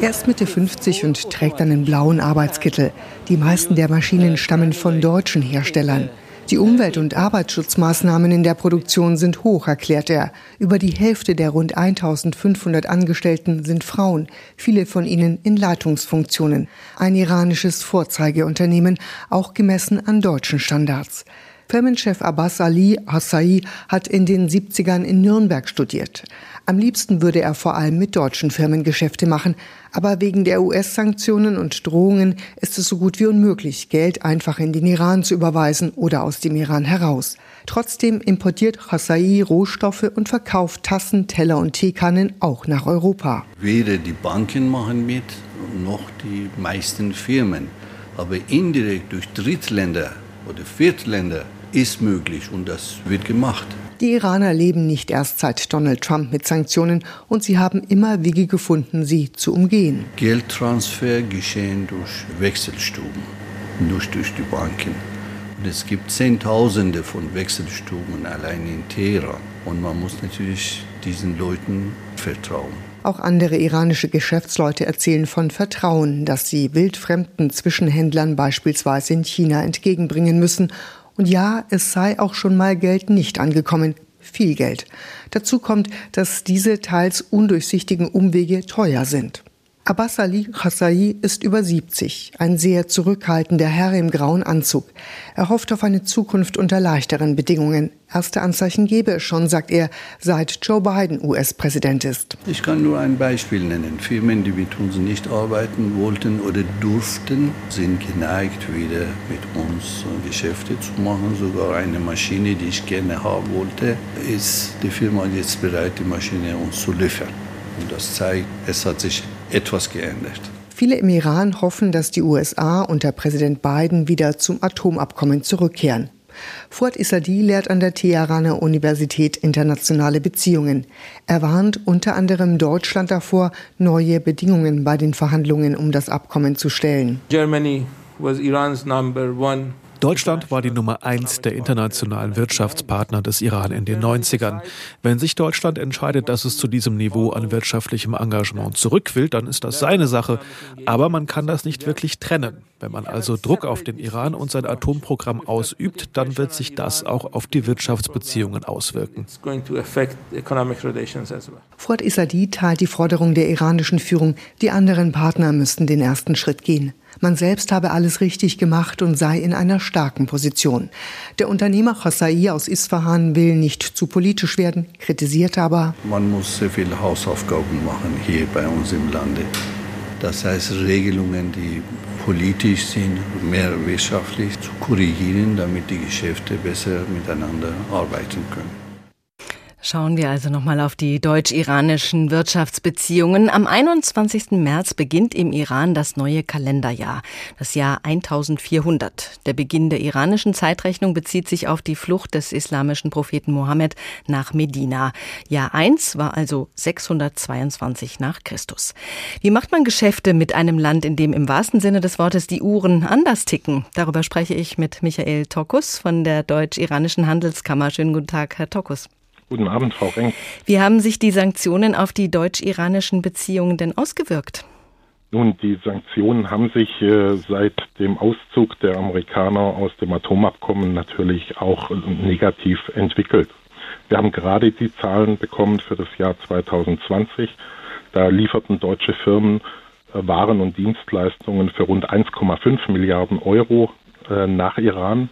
Er ist Mitte 50 und trägt einen blauen Arbeitskittel. Die meisten der Maschinen stammen von deutschen Herstellern. Die Umwelt- und Arbeitsschutzmaßnahmen in der Produktion sind hoch, erklärt er. Über die Hälfte der rund 1500 Angestellten sind Frauen, viele von ihnen in Leitungsfunktionen. Ein iranisches Vorzeigeunternehmen, auch gemessen an deutschen Standards. Firmenchef Abbas Ali Hassai hat in den 70ern in Nürnberg studiert. Am liebsten würde er vor allem mit deutschen Firmen Geschäfte machen, aber wegen der US-Sanktionen und Drohungen ist es so gut wie unmöglich, Geld einfach in den Iran zu überweisen oder aus dem Iran heraus. Trotzdem importiert Hassai Rohstoffe und verkauft Tassen, Teller und Teekannen auch nach Europa. Weder die Banken machen mit, noch die meisten Firmen. Aber indirekt durch Drittländer oder Viertländer ist möglich und das wird gemacht. Die Iraner leben nicht erst seit Donald Trump mit Sanktionen und sie haben immer Wege gefunden, sie zu umgehen. Geldtransfer geschehen durch Wechselstuben, nicht durch die Banken. Und es gibt Zehntausende von Wechselstuben allein in Teheran. Und man muss natürlich diesen Leuten vertrauen. Auch andere iranische Geschäftsleute erzählen von Vertrauen, das sie wildfremden Zwischenhändlern beispielsweise in China entgegenbringen müssen und ja, es sei auch schon mal Geld nicht angekommen. Viel Geld. Dazu kommt, dass diese teils undurchsichtigen Umwege teuer sind. Abbas Ali Khassai ist über 70, ein sehr zurückhaltender Herr im grauen Anzug. Er hofft auf eine Zukunft unter leichteren Bedingungen. Erste Anzeichen gebe es schon, sagt er, seit Joe Biden US-Präsident ist. Ich kann nur ein Beispiel nennen. Firmen, die mit uns nicht arbeiten wollten oder durften, sind geneigt, wieder mit uns Geschäfte zu machen. Sogar eine Maschine, die ich gerne haben wollte, ist die Firma jetzt bereit, die Maschine uns zu liefern. Und das zeigt, es hat sich etwas geändert. Viele im Iran hoffen, dass die USA unter Präsident Biden wieder zum Atomabkommen zurückkehren. Fuad Isadi lehrt an der Teheraner Universität internationale Beziehungen. Er warnt unter anderem Deutschland davor, neue Bedingungen bei den Verhandlungen um das Abkommen zu stellen. Germany was Iran's number one Deutschland war die Nummer eins der internationalen Wirtschaftspartner des Iran in den 90ern. Wenn sich Deutschland entscheidet, dass es zu diesem Niveau an wirtschaftlichem Engagement zurück will, dann ist das seine Sache. Aber man kann das nicht wirklich trennen. Wenn man also Druck auf den Iran und sein Atomprogramm ausübt, dann wird sich das auch auf die Wirtschaftsbeziehungen auswirken. Fuad Isadi teilt die Forderung der iranischen Führung, die anderen Partner müssten den ersten Schritt gehen. Man selbst habe alles richtig gemacht und sei in einer starken Position. Der Unternehmer Khossai aus Isfahan will nicht zu politisch werden, kritisiert aber, man muss sehr viele Hausaufgaben machen hier bei uns im Lande. Das heißt, Regelungen, die politisch sind, mehr wirtschaftlich zu korrigieren, damit die Geschäfte besser miteinander arbeiten können. Schauen wir also nochmal auf die deutsch-iranischen Wirtschaftsbeziehungen. Am 21. März beginnt im Iran das neue Kalenderjahr, das Jahr 1400. Der Beginn der iranischen Zeitrechnung bezieht sich auf die Flucht des islamischen Propheten Mohammed nach Medina. Jahr 1 war also 622 nach Christus. Wie macht man Geschäfte mit einem Land, in dem im wahrsten Sinne des Wortes die Uhren anders ticken? Darüber spreche ich mit Michael Tokus von der deutsch-iranischen Handelskammer. Schönen guten Tag, Herr Tokus. Guten Abend, Frau Renk. Wie haben sich die Sanktionen auf die deutsch-iranischen Beziehungen denn ausgewirkt? Nun, die Sanktionen haben sich äh, seit dem Auszug der Amerikaner aus dem Atomabkommen natürlich auch negativ entwickelt. Wir haben gerade die Zahlen bekommen für das Jahr 2020. Da lieferten deutsche Firmen äh, Waren und Dienstleistungen für rund 1,5 Milliarden Euro äh, nach Iran.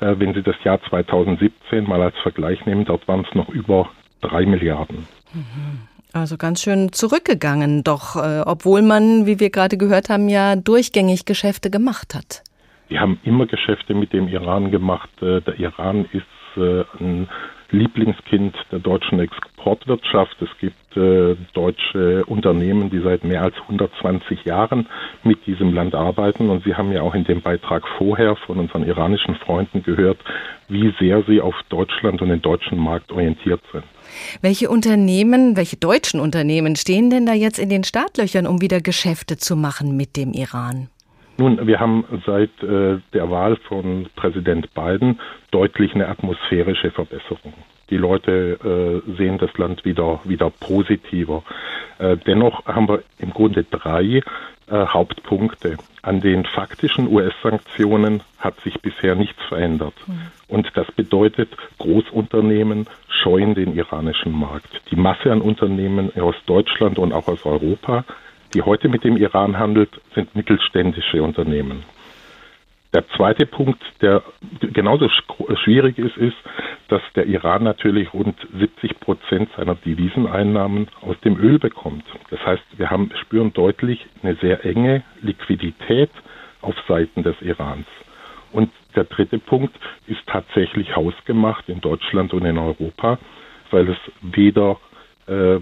Äh, wenn Sie das Jahr 2017 mal als Vergleich nehmen, dort waren es noch über drei Milliarden. Mhm. Also ganz schön zurückgegangen, doch äh, obwohl man, wie wir gerade gehört haben, ja durchgängig Geschäfte gemacht hat. Wir haben immer Geschäfte mit dem Iran gemacht. Äh, der Iran ist ein Lieblingskind der deutschen Exportwirtschaft. Es gibt äh, deutsche Unternehmen, die seit mehr als 120 Jahren mit diesem Land arbeiten. Und Sie haben ja auch in dem Beitrag vorher von unseren iranischen Freunden gehört, wie sehr sie auf Deutschland und den deutschen Markt orientiert sind. Welche Unternehmen, welche deutschen Unternehmen stehen denn da jetzt in den Startlöchern, um wieder Geschäfte zu machen mit dem Iran? Nun, wir haben seit äh, der Wahl von Präsident Biden deutlich eine atmosphärische Verbesserung. Die Leute äh, sehen das Land wieder, wieder positiver. Äh, dennoch haben wir im Grunde drei äh, Hauptpunkte. An den faktischen US-Sanktionen hat sich bisher nichts verändert. Mhm. Und das bedeutet, Großunternehmen scheuen den iranischen Markt. Die Masse an Unternehmen aus Deutschland und auch aus Europa die heute mit dem Iran handelt, sind mittelständische Unternehmen. Der zweite Punkt, der genauso schwierig ist, ist, dass der Iran natürlich rund 70 Prozent seiner Deviseneinnahmen aus dem Öl bekommt. Das heißt, wir haben, spüren deutlich eine sehr enge Liquidität auf Seiten des Irans. Und der dritte Punkt ist tatsächlich hausgemacht in Deutschland und in Europa, weil es weder äh,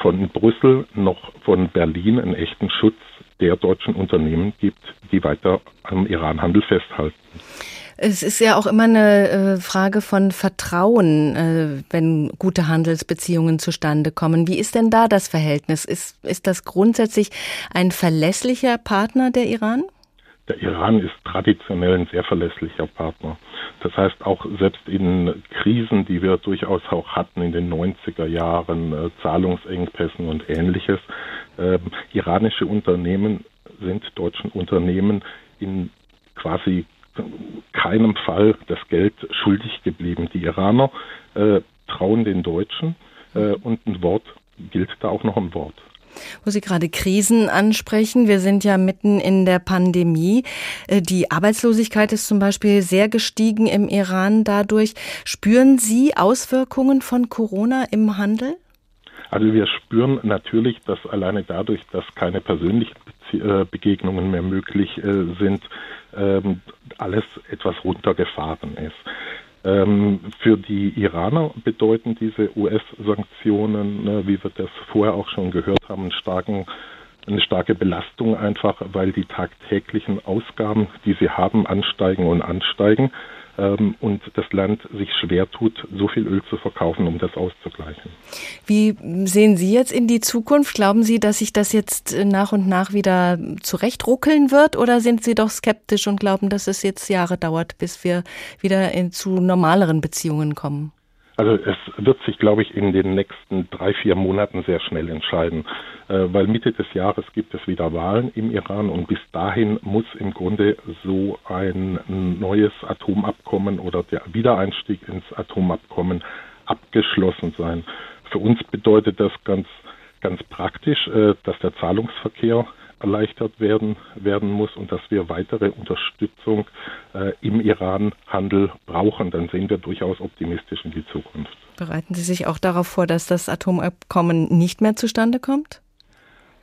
von Brüssel noch von Berlin einen echten Schutz der deutschen Unternehmen gibt, die weiter am Iran-Handel festhalten. Es ist ja auch immer eine äh, Frage von Vertrauen, äh, wenn gute Handelsbeziehungen zustande kommen. Wie ist denn da das Verhältnis? Ist, ist das grundsätzlich ein verlässlicher Partner der Iran? Der Iran ist traditionell ein sehr verlässlicher Partner. Das heißt, auch selbst in Krisen, die wir durchaus auch hatten in den 90er Jahren, äh, Zahlungsengpässen und ähnliches, äh, iranische Unternehmen sind deutschen Unternehmen in quasi keinem Fall das Geld schuldig geblieben. Die Iraner äh, trauen den Deutschen äh, und ein Wort gilt da auch noch ein Wort. Wo Sie gerade Krisen ansprechen, wir sind ja mitten in der Pandemie. Äh, die Arbeitslosigkeit ist zum Beispiel sehr gestiegen im Iran dadurch. Spüren Sie Auswirkungen von Corona im Handel? Also wir spüren natürlich, dass alleine dadurch, dass keine persönlichen äh, Begegnungen mehr möglich äh, sind, ähm, alles etwas runtergefahren ist. Ähm, für die Iraner bedeuten diese US-Sanktionen, ne, wie wir das vorher auch schon gehört haben, starken eine starke Belastung einfach, weil die tagtäglichen Ausgaben, die sie haben, ansteigen und ansteigen ähm, und das Land sich schwer tut, so viel Öl zu verkaufen, um das auszugleichen. Wie sehen Sie jetzt in die Zukunft? Glauben Sie, dass sich das jetzt äh, nach und nach wieder zurechtruckeln wird oder sind Sie doch skeptisch und glauben, dass es jetzt Jahre dauert, bis wir wieder in, zu normaleren Beziehungen kommen? Also es wird sich, glaube ich, in den nächsten drei, vier Monaten sehr schnell entscheiden, äh, weil Mitte des Jahres gibt es wieder Wahlen im Iran und bis dahin muss im Grunde so ein neues Atomabkommen oder der Wiedereinstieg ins Atomabkommen abgeschlossen sein. Für uns bedeutet das ganz, ganz praktisch, äh, dass der Zahlungsverkehr erleichtert werden, werden muss und dass wir weitere Unterstützung äh, im Iran-Handel brauchen, dann sehen wir durchaus optimistisch in die Zukunft. Bereiten Sie sich auch darauf vor, dass das Atomabkommen nicht mehr zustande kommt?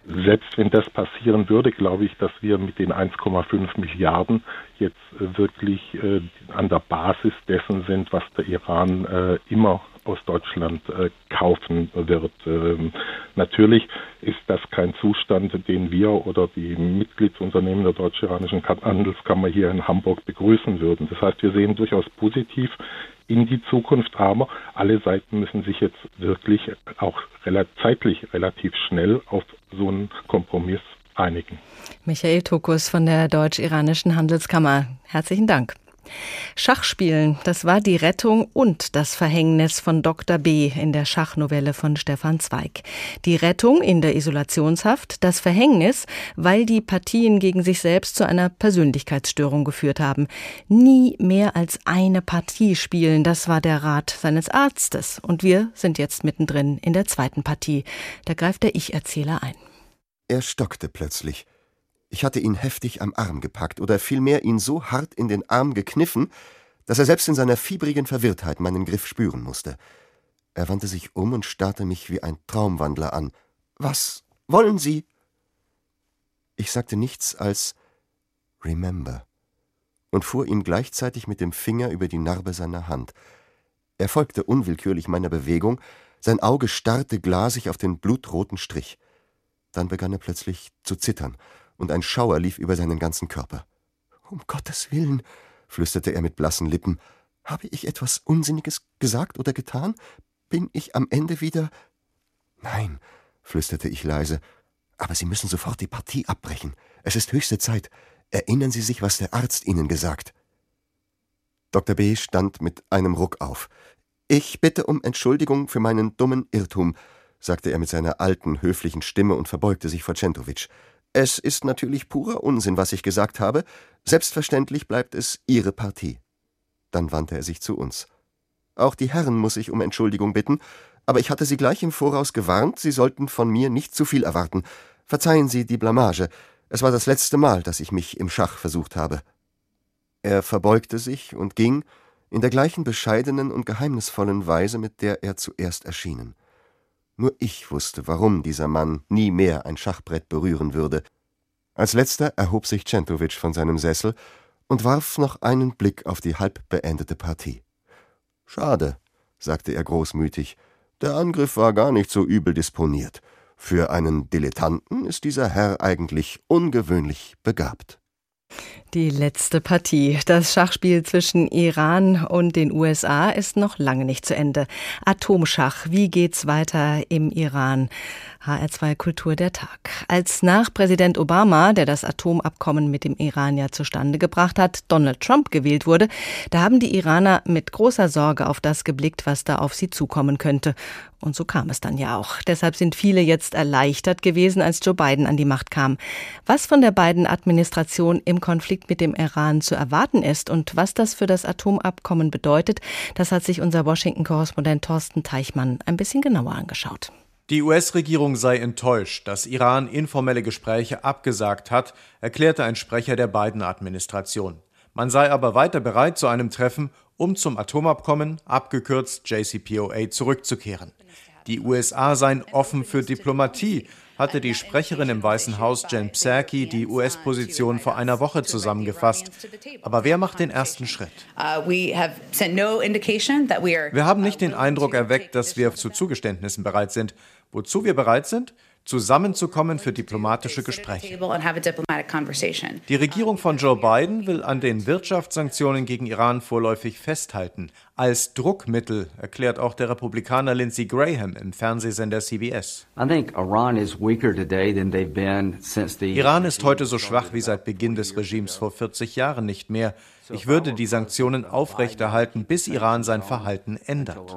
Selbst wenn das passieren würde, glaube ich, dass wir mit den 1,5 Milliarden jetzt äh, wirklich äh, an der Basis dessen sind, was der Iran äh, immer aus Deutschland äh, kaufen wird. Ähm, natürlich ist das kein Zustand, den wir oder die Mitgliedsunternehmen der Deutsch-Iranischen Handelskammer hier in Hamburg begrüßen würden. Das heißt, wir sehen durchaus positiv in die Zukunft, aber alle Seiten müssen sich jetzt wirklich auch zeitlich relativ schnell auf so einen Kompromiss einigen. Michael Tokus von der Deutsch-Iranischen Handelskammer. Herzlichen Dank. Schachspielen, das war die Rettung und das Verhängnis von Dr. B. in der Schachnovelle von Stefan Zweig. Die Rettung in der Isolationshaft, das Verhängnis, weil die Partien gegen sich selbst zu einer Persönlichkeitsstörung geführt haben. Nie mehr als eine Partie spielen, das war der Rat seines Arztes. Und wir sind jetzt mittendrin in der zweiten Partie. Da greift der Ich-Erzähler ein. Er stockte plötzlich. Ich hatte ihn heftig am Arm gepackt oder vielmehr ihn so hart in den Arm gekniffen, dass er selbst in seiner fiebrigen Verwirrtheit meinen Griff spüren musste. Er wandte sich um und starrte mich wie ein Traumwandler an. Was wollen Sie? Ich sagte nichts als Remember und fuhr ihm gleichzeitig mit dem Finger über die Narbe seiner Hand. Er folgte unwillkürlich meiner Bewegung, sein Auge starrte glasig auf den blutroten Strich. Dann begann er plötzlich zu zittern und ein Schauer lief über seinen ganzen Körper. Um Gottes Willen, flüsterte er mit blassen Lippen, habe ich etwas Unsinniges gesagt oder getan? Bin ich am Ende wieder. Nein, flüsterte ich leise, aber Sie müssen sofort die Partie abbrechen. Es ist höchste Zeit. Erinnern Sie sich, was der Arzt Ihnen gesagt. Dr. B. stand mit einem Ruck auf. Ich bitte um Entschuldigung für meinen dummen Irrtum, sagte er mit seiner alten, höflichen Stimme und verbeugte sich vor Centovic. Es ist natürlich purer Unsinn, was ich gesagt habe. Selbstverständlich bleibt es Ihre Partie. Dann wandte er sich zu uns. Auch die Herren muss ich um Entschuldigung bitten, aber ich hatte Sie gleich im Voraus gewarnt, Sie sollten von mir nicht zu viel erwarten. Verzeihen Sie die Blamage. Es war das letzte Mal, dass ich mich im Schach versucht habe. Er verbeugte sich und ging in der gleichen bescheidenen und geheimnisvollen Weise, mit der er zuerst erschienen. Nur ich wusste, warum dieser Mann nie mehr ein Schachbrett berühren würde. Als letzter erhob sich Centovic von seinem Sessel und warf noch einen Blick auf die halb beendete Partie. Schade, sagte er großmütig, der Angriff war gar nicht so übel disponiert. Für einen Dilettanten ist dieser Herr eigentlich ungewöhnlich begabt. Die letzte Partie. Das Schachspiel zwischen Iran und den USA ist noch lange nicht zu Ende. Atomschach. Wie geht's weiter im Iran? HR2 Kultur der Tag. Als nach Präsident Obama, der das Atomabkommen mit dem Iran ja zustande gebracht hat, Donald Trump gewählt wurde, da haben die Iraner mit großer Sorge auf das geblickt, was da auf sie zukommen könnte. Und so kam es dann ja auch. Deshalb sind viele jetzt erleichtert gewesen, als Joe Biden an die Macht kam. Was von der beiden Administration im Konflikt mit dem Iran zu erwarten ist und was das für das Atomabkommen bedeutet, das hat sich unser Washington-Korrespondent Thorsten Teichmann ein bisschen genauer angeschaut. Die US-Regierung sei enttäuscht, dass Iran informelle Gespräche abgesagt hat, erklärte ein Sprecher der Biden-Administration. Man sei aber weiter bereit zu einem Treffen, um zum Atomabkommen, abgekürzt JCPOA, zurückzukehren. Die USA seien offen für Diplomatie, hatte die Sprecherin im Weißen Haus Jen Psaki die US-Position vor einer Woche zusammengefasst. Aber wer macht den ersten Schritt? Wir haben nicht den Eindruck erweckt, dass wir zu Zugeständnissen bereit sind. Wozu wir bereit sind? Zusammenzukommen für diplomatische Gespräche. Die Regierung von Joe Biden will an den Wirtschaftssanktionen gegen Iran vorläufig festhalten. Als Druckmittel, erklärt auch der Republikaner Lindsey Graham im Fernsehsender CBS. Iran ist heute so schwach wie seit Beginn des Regimes vor 40 Jahren nicht mehr. Ich würde die Sanktionen aufrechterhalten, bis Iran sein Verhalten ändert.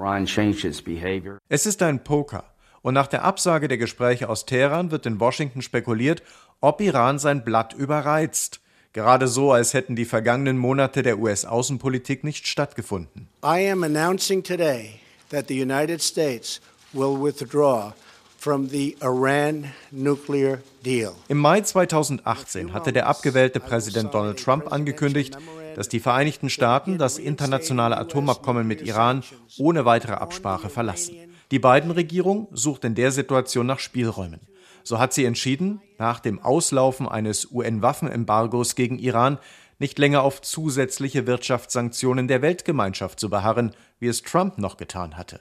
Es ist ein Poker. Und nach der Absage der Gespräche aus Teheran wird in Washington spekuliert, ob Iran sein Blatt überreizt. Gerade so, als hätten die vergangenen Monate der US-Außenpolitik nicht stattgefunden. I am announcing today that the United States will withdraw from the Iran nuclear deal. Im Mai 2018 hatte der abgewählte Präsident Donald Trump angekündigt, dass die Vereinigten Staaten das internationale Atomabkommen mit Iran ohne weitere Absprache verlassen. Die Biden-Regierung sucht in der Situation nach Spielräumen. So hat sie entschieden, nach dem Auslaufen eines UN-Waffenembargos gegen Iran nicht länger auf zusätzliche Wirtschaftssanktionen der Weltgemeinschaft zu beharren, wie es Trump noch getan hatte.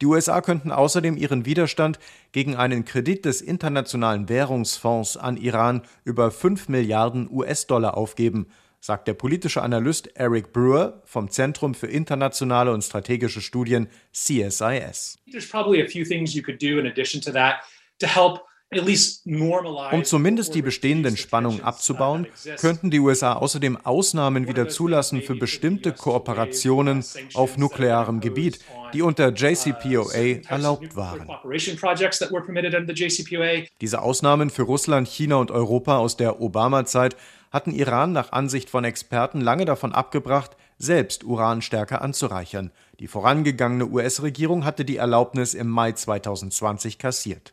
Die USA könnten außerdem ihren Widerstand gegen einen Kredit des Internationalen Währungsfonds an Iran über 5 Milliarden US-Dollar aufgeben, sagt der politische Analyst Eric Brewer vom Zentrum für internationale und strategische Studien CSIS. Um zumindest die bestehenden Spannungen abzubauen, könnten die USA außerdem Ausnahmen wieder zulassen für bestimmte Kooperationen auf nuklearem Gebiet, die unter JCPOA erlaubt waren. Diese Ausnahmen für Russland, China und Europa aus der Obama-Zeit hatten Iran nach Ansicht von Experten lange davon abgebracht, selbst Uran stärker anzureichern. Die vorangegangene US-Regierung hatte die Erlaubnis im Mai 2020 kassiert.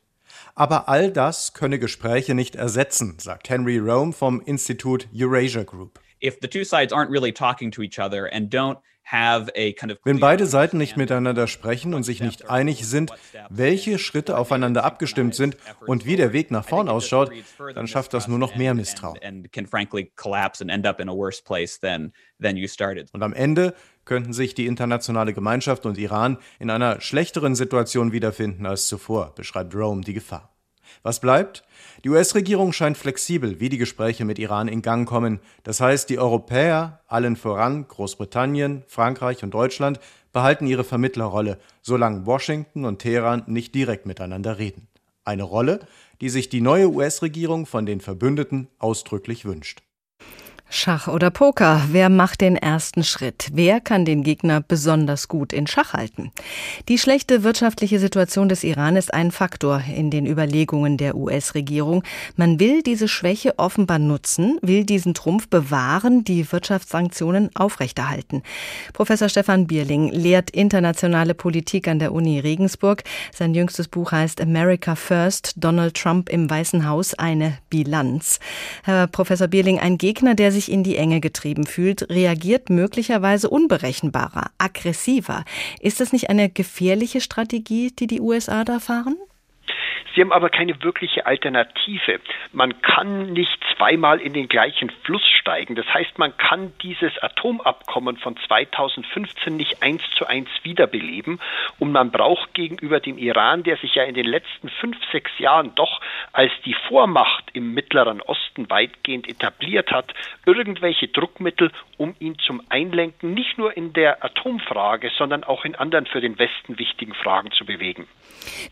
Aber all das könne Gespräche nicht ersetzen, sagt Henry Rome vom Institut Eurasia Group. If the two sides aren't really talking to each other and don't wenn beide Seiten nicht miteinander sprechen und sich nicht einig sind, welche Schritte aufeinander abgestimmt sind und wie der Weg nach vorn ausschaut, dann schafft das nur noch mehr Misstrauen. Und am Ende könnten sich die internationale Gemeinschaft und Iran in einer schlechteren Situation wiederfinden als zuvor, beschreibt Rome die Gefahr. Was bleibt? Die US-Regierung scheint flexibel, wie die Gespräche mit Iran in Gang kommen. Das heißt, die Europäer, allen voran Großbritannien, Frankreich und Deutschland, behalten ihre Vermittlerrolle, solange Washington und Teheran nicht direkt miteinander reden. Eine Rolle, die sich die neue US-Regierung von den Verbündeten ausdrücklich wünscht. Schach oder Poker, wer macht den ersten Schritt? Wer kann den Gegner besonders gut in Schach halten? Die schlechte wirtschaftliche Situation des Iran ist ein Faktor in den Überlegungen der US-Regierung. Man will diese Schwäche offenbar nutzen, will diesen Trumpf bewahren, die Wirtschaftssanktionen aufrechterhalten. Professor Stefan Bierling lehrt internationale Politik an der Uni Regensburg. Sein jüngstes Buch heißt America First, Donald Trump im Weißen Haus eine Bilanz. Herr Professor Bierling, ein Gegner, der sich in die Enge getrieben fühlt, reagiert möglicherweise unberechenbarer, aggressiver. Ist das nicht eine gefährliche Strategie, die die USA da fahren? Sie haben aber keine wirkliche Alternative. Man kann nicht zweimal in den gleichen Fluss steigen. Das heißt, man kann dieses Atomabkommen von 2015 nicht eins zu eins wiederbeleben. Und man braucht gegenüber dem Iran, der sich ja in den letzten fünf, sechs Jahren doch als die Vormacht im Mittleren Osten weitgehend etabliert hat, irgendwelche Druckmittel, um ihn zum Einlenken nicht nur in der Atomfrage, sondern auch in anderen für den Westen wichtigen Fragen zu bewegen.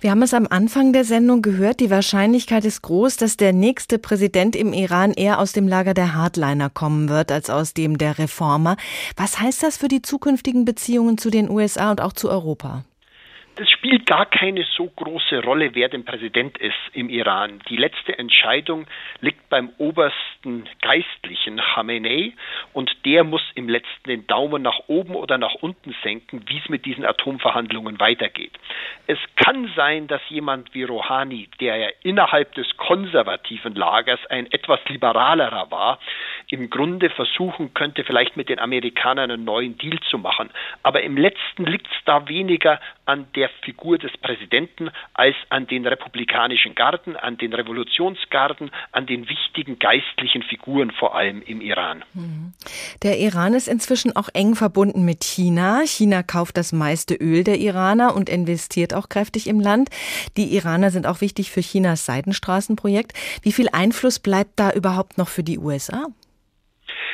Wir haben es am Anfang der Sendung gehört, die Wahrscheinlichkeit ist groß, dass der nächste Präsident im Iran eher aus dem Lager der Hardliner kommen wird als aus dem der Reformer. Was heißt das für die zukünftigen Beziehungen zu den USA und auch zu Europa? Das spielt gar keine so große Rolle, wer denn Präsident ist im Iran. Die letzte Entscheidung liegt beim obersten Geistlichen Khamenei und der muss im letzten den Daumen nach oben oder nach unten senken, wie es mit diesen Atomverhandlungen weitergeht. Es kann sein, dass jemand wie Rouhani, der ja innerhalb des konservativen Lagers ein etwas liberalerer war, im Grunde versuchen könnte, vielleicht mit den Amerikanern einen neuen Deal zu machen. Aber im letzten liegt es da weniger an der Figur des Präsidenten als an den republikanischen Garden, an den Revolutionsgarden, an den wichtigen geistlichen Figuren vor allem im Iran. Mhm. Der Iran ist inzwischen auch eng verbunden mit China. China kauft das meiste Öl der Iraner und investiert auch kräftig im Land. Die Iraner sind auch wichtig für Chinas Seidenstraßenprojekt. Wie viel Einfluss bleibt da überhaupt noch für die USA?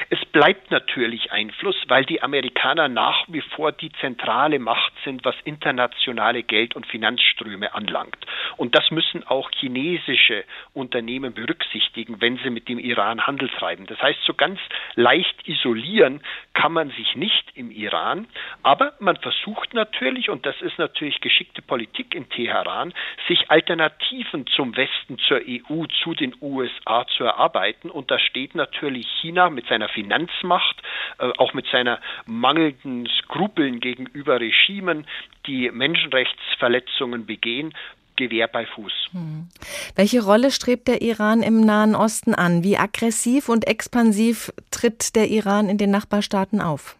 Es bleibt natürlich Einfluss, weil die Amerikaner nach wie vor die zentrale Macht sind, was internationale Geld- und Finanzströme anlangt. Und das müssen auch chinesische Unternehmen berücksichtigen, wenn sie mit dem Iran Handel treiben. Das heißt, so ganz leicht isolieren kann man sich nicht im Iran, aber man versucht natürlich, und das ist natürlich geschickte Politik in Teheran, sich Alternativen zum Westen, zur EU, zu den USA zu erarbeiten. Und da steht natürlich China mit seiner Finanzmacht, äh, auch mit seiner mangelnden Skrupeln gegenüber Regimen, die Menschenrechtsverletzungen begehen, Gewehr bei Fuß. Hm. Welche Rolle strebt der Iran im Nahen Osten an? Wie aggressiv und expansiv tritt der Iran in den Nachbarstaaten auf?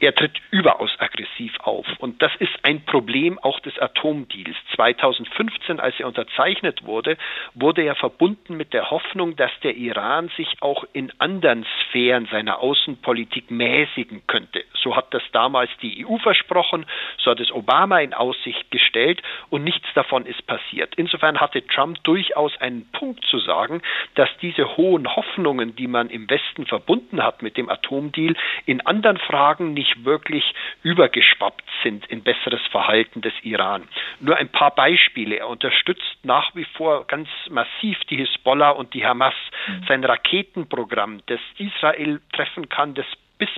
Er tritt überaus aggressiv auf. Und das ist ein Problem auch des Atomdeals. 2015, als er unterzeichnet wurde, wurde er verbunden mit der Hoffnung, dass der Iran sich auch in anderen Sphären seiner Außenpolitik mäßigen könnte. So hat das damals die EU versprochen, so hat es Obama in Aussicht gestellt und nichts davon ist passiert. Insofern hatte Trump durchaus einen Punkt zu sagen, dass diese hohen Hoffnungen, die man im Westen verbunden hat mit dem Atomdeal, in anderen Fragen nicht wirklich übergeschwappt sind in besseres Verhalten des Iran. Nur ein paar Beispiele. Er unterstützt nach wie vor ganz massiv die Hisbollah und die Hamas. Mhm. Sein Raketenprogramm, das Israel treffen kann, das bis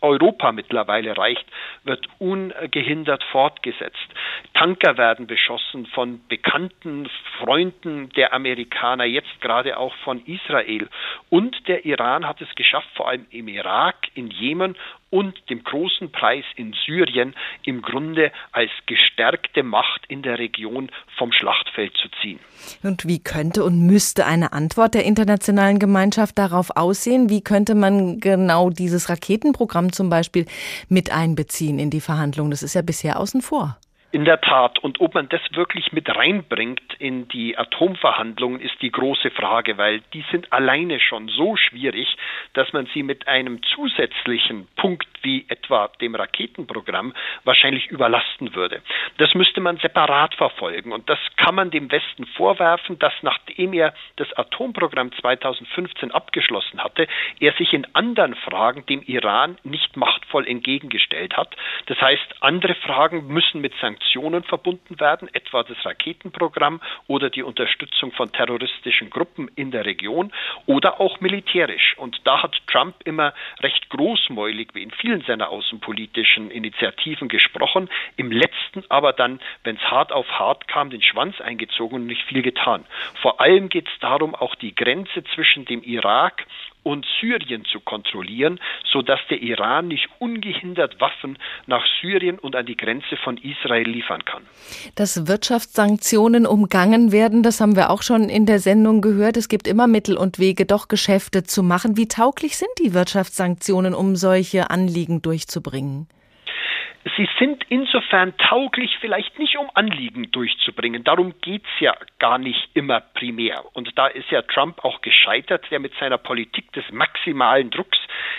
Europa mittlerweile reicht, wird ungehindert fortgesetzt. Tanker werden beschossen von bekannten Freunden der Amerikaner, jetzt gerade auch von Israel. Und der Iran hat es geschafft, vor allem im Irak, in Jemen und dem großen Preis in Syrien im Grunde als gestärkte Macht in der Region vom Schlachtfeld zu ziehen. Und wie könnte und müsste eine Antwort der internationalen Gemeinschaft darauf aussehen? Wie könnte man genau dieses Raketenprogramm zum Beispiel mit einbeziehen in die Verhandlungen? Das ist ja bisher außen vor. In der Tat. Und ob man das wirklich mit reinbringt in die Atomverhandlungen, ist die große Frage, weil die sind alleine schon so schwierig, dass man sie mit einem zusätzlichen Punkt wie etwa dem Raketenprogramm wahrscheinlich überlasten würde. Das müsste man separat verfolgen. Und das kann man dem Westen vorwerfen, dass nachdem er das Atomprogramm 2015 abgeschlossen hatte, er sich in anderen Fragen dem Iran nicht machtvoll entgegengestellt hat. Das heißt, andere Fragen müssen mit Sanktionen verbunden werden, etwa das Raketenprogramm oder die Unterstützung von terroristischen Gruppen in der Region oder auch militärisch. Und da hat Trump immer recht großmäulig, wie in vielen seiner außenpolitischen Initiativen gesprochen, im letzten aber dann, wenn es hart auf hart kam, den Schwanz eingezogen und nicht viel getan. Vor allem geht es darum, auch die Grenze zwischen dem Irak und Syrien zu kontrollieren, sodass der Iran nicht ungehindert Waffen nach Syrien und an die Grenze von Israel liefern kann. Dass Wirtschaftssanktionen umgangen werden, das haben wir auch schon in der Sendung gehört. Es gibt immer Mittel und Wege, doch Geschäfte zu machen. Wie tauglich sind die Wirtschaftssanktionen, um solche Anliegen durchzubringen? Sie sind insofern tauglich, vielleicht nicht um Anliegen durchzubringen. Darum geht es ja gar nicht immer primär. Und da ist ja Trump auch gescheitert, der mit seiner Politik des maximalen Drucks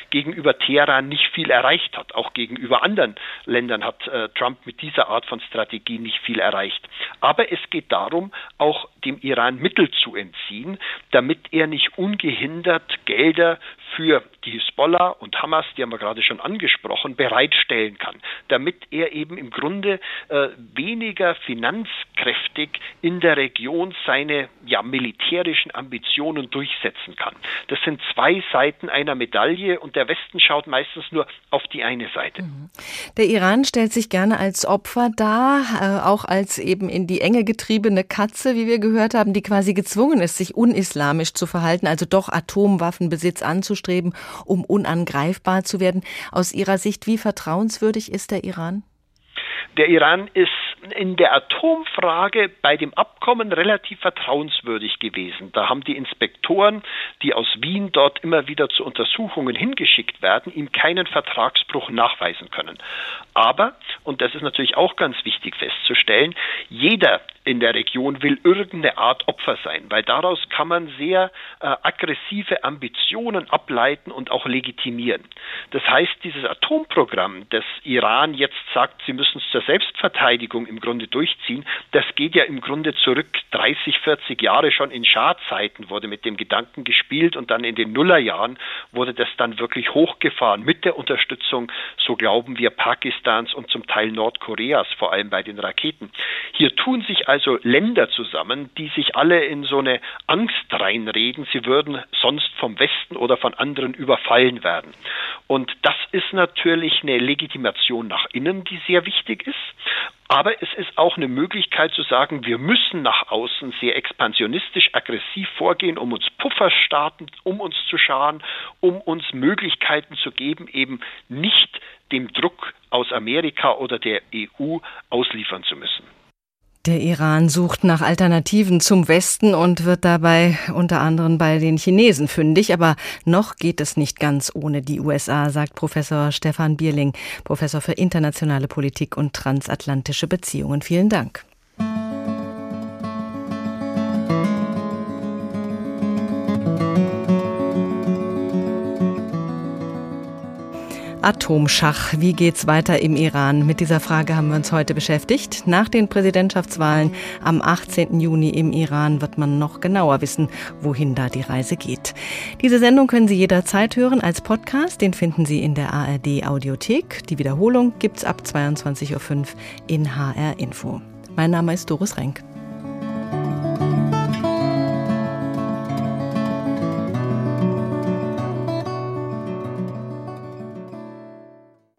gegenüber Teheran nicht viel erreicht hat. Auch gegenüber anderen Ländern hat äh, Trump mit dieser Art von Strategie nicht viel erreicht. Aber es geht darum, auch dem Iran Mittel zu entziehen, damit er nicht ungehindert Gelder für die Hisbollah und Hamas, die haben wir gerade schon angesprochen, bereitstellen kann, damit er eben im Grunde äh, weniger finanzkräftig in der Region seine ja, militärischen Ambitionen durchsetzen kann. Das sind zwei Seiten einer Medaille und der Westen schaut meistens nur auf die eine Seite. Mhm. Der Iran stellt sich gerne als Opfer dar, äh, auch als eben in die Enge getriebene Katze, wie wir gehört haben, die quasi gezwungen ist, sich unislamisch zu verhalten, also doch Atomwaffenbesitz anzustreben, um unangreifbar zu werden. Aus Ihrer Sicht, wie vertrauenswürdig ist der Iran? Der Iran ist in der Atomfrage bei dem Abkommen relativ vertrauenswürdig gewesen. Da haben die Inspektoren, die aus Wien dort immer wieder zu Untersuchungen hingeschickt werden, ihm keinen Vertragsbruch nachweisen können. Aber, und das ist natürlich auch ganz wichtig festzustellen, jeder in der Region will irgendeine Art Opfer sein, weil daraus kann man sehr äh, aggressive Ambitionen ableiten und auch legitimieren. Das heißt, dieses Atomprogramm, das Iran jetzt sagt, sie müssen es zur Selbstverteidigung im Grunde durchziehen, das geht ja im Grunde zurück 30, 40 Jahre schon in Schadzeiten wurde mit dem Gedanken gespielt und dann in den Nullerjahren wurde das dann wirklich hochgefahren mit der Unterstützung, so glauben wir, Pakistans und zum Teil Nordkoreas, vor allem bei den Raketen. Hier tun sich also also Länder zusammen, die sich alle in so eine Angst reinreden, sie würden sonst vom Westen oder von anderen überfallen werden. Und das ist natürlich eine Legitimation nach innen, die sehr wichtig ist. Aber es ist auch eine Möglichkeit zu sagen, wir müssen nach außen sehr expansionistisch, aggressiv vorgehen, um uns Pufferstaaten um uns zu scharen, um uns Möglichkeiten zu geben, eben nicht dem Druck aus Amerika oder der EU ausliefern zu müssen. Der Iran sucht nach Alternativen zum Westen und wird dabei unter anderem bei den Chinesen fündig. Aber noch geht es nicht ganz ohne die USA, sagt Professor Stefan Bierling, Professor für internationale Politik und transatlantische Beziehungen. Vielen Dank. Atomschach. Wie geht's weiter im Iran? Mit dieser Frage haben wir uns heute beschäftigt. Nach den Präsidentschaftswahlen am 18. Juni im Iran wird man noch genauer wissen, wohin da die Reise geht. Diese Sendung können Sie jederzeit hören als Podcast. Den finden Sie in der ARD Audiothek. Die Wiederholung gibt's ab 22.05 Uhr in HR Info. Mein Name ist Doris Renk.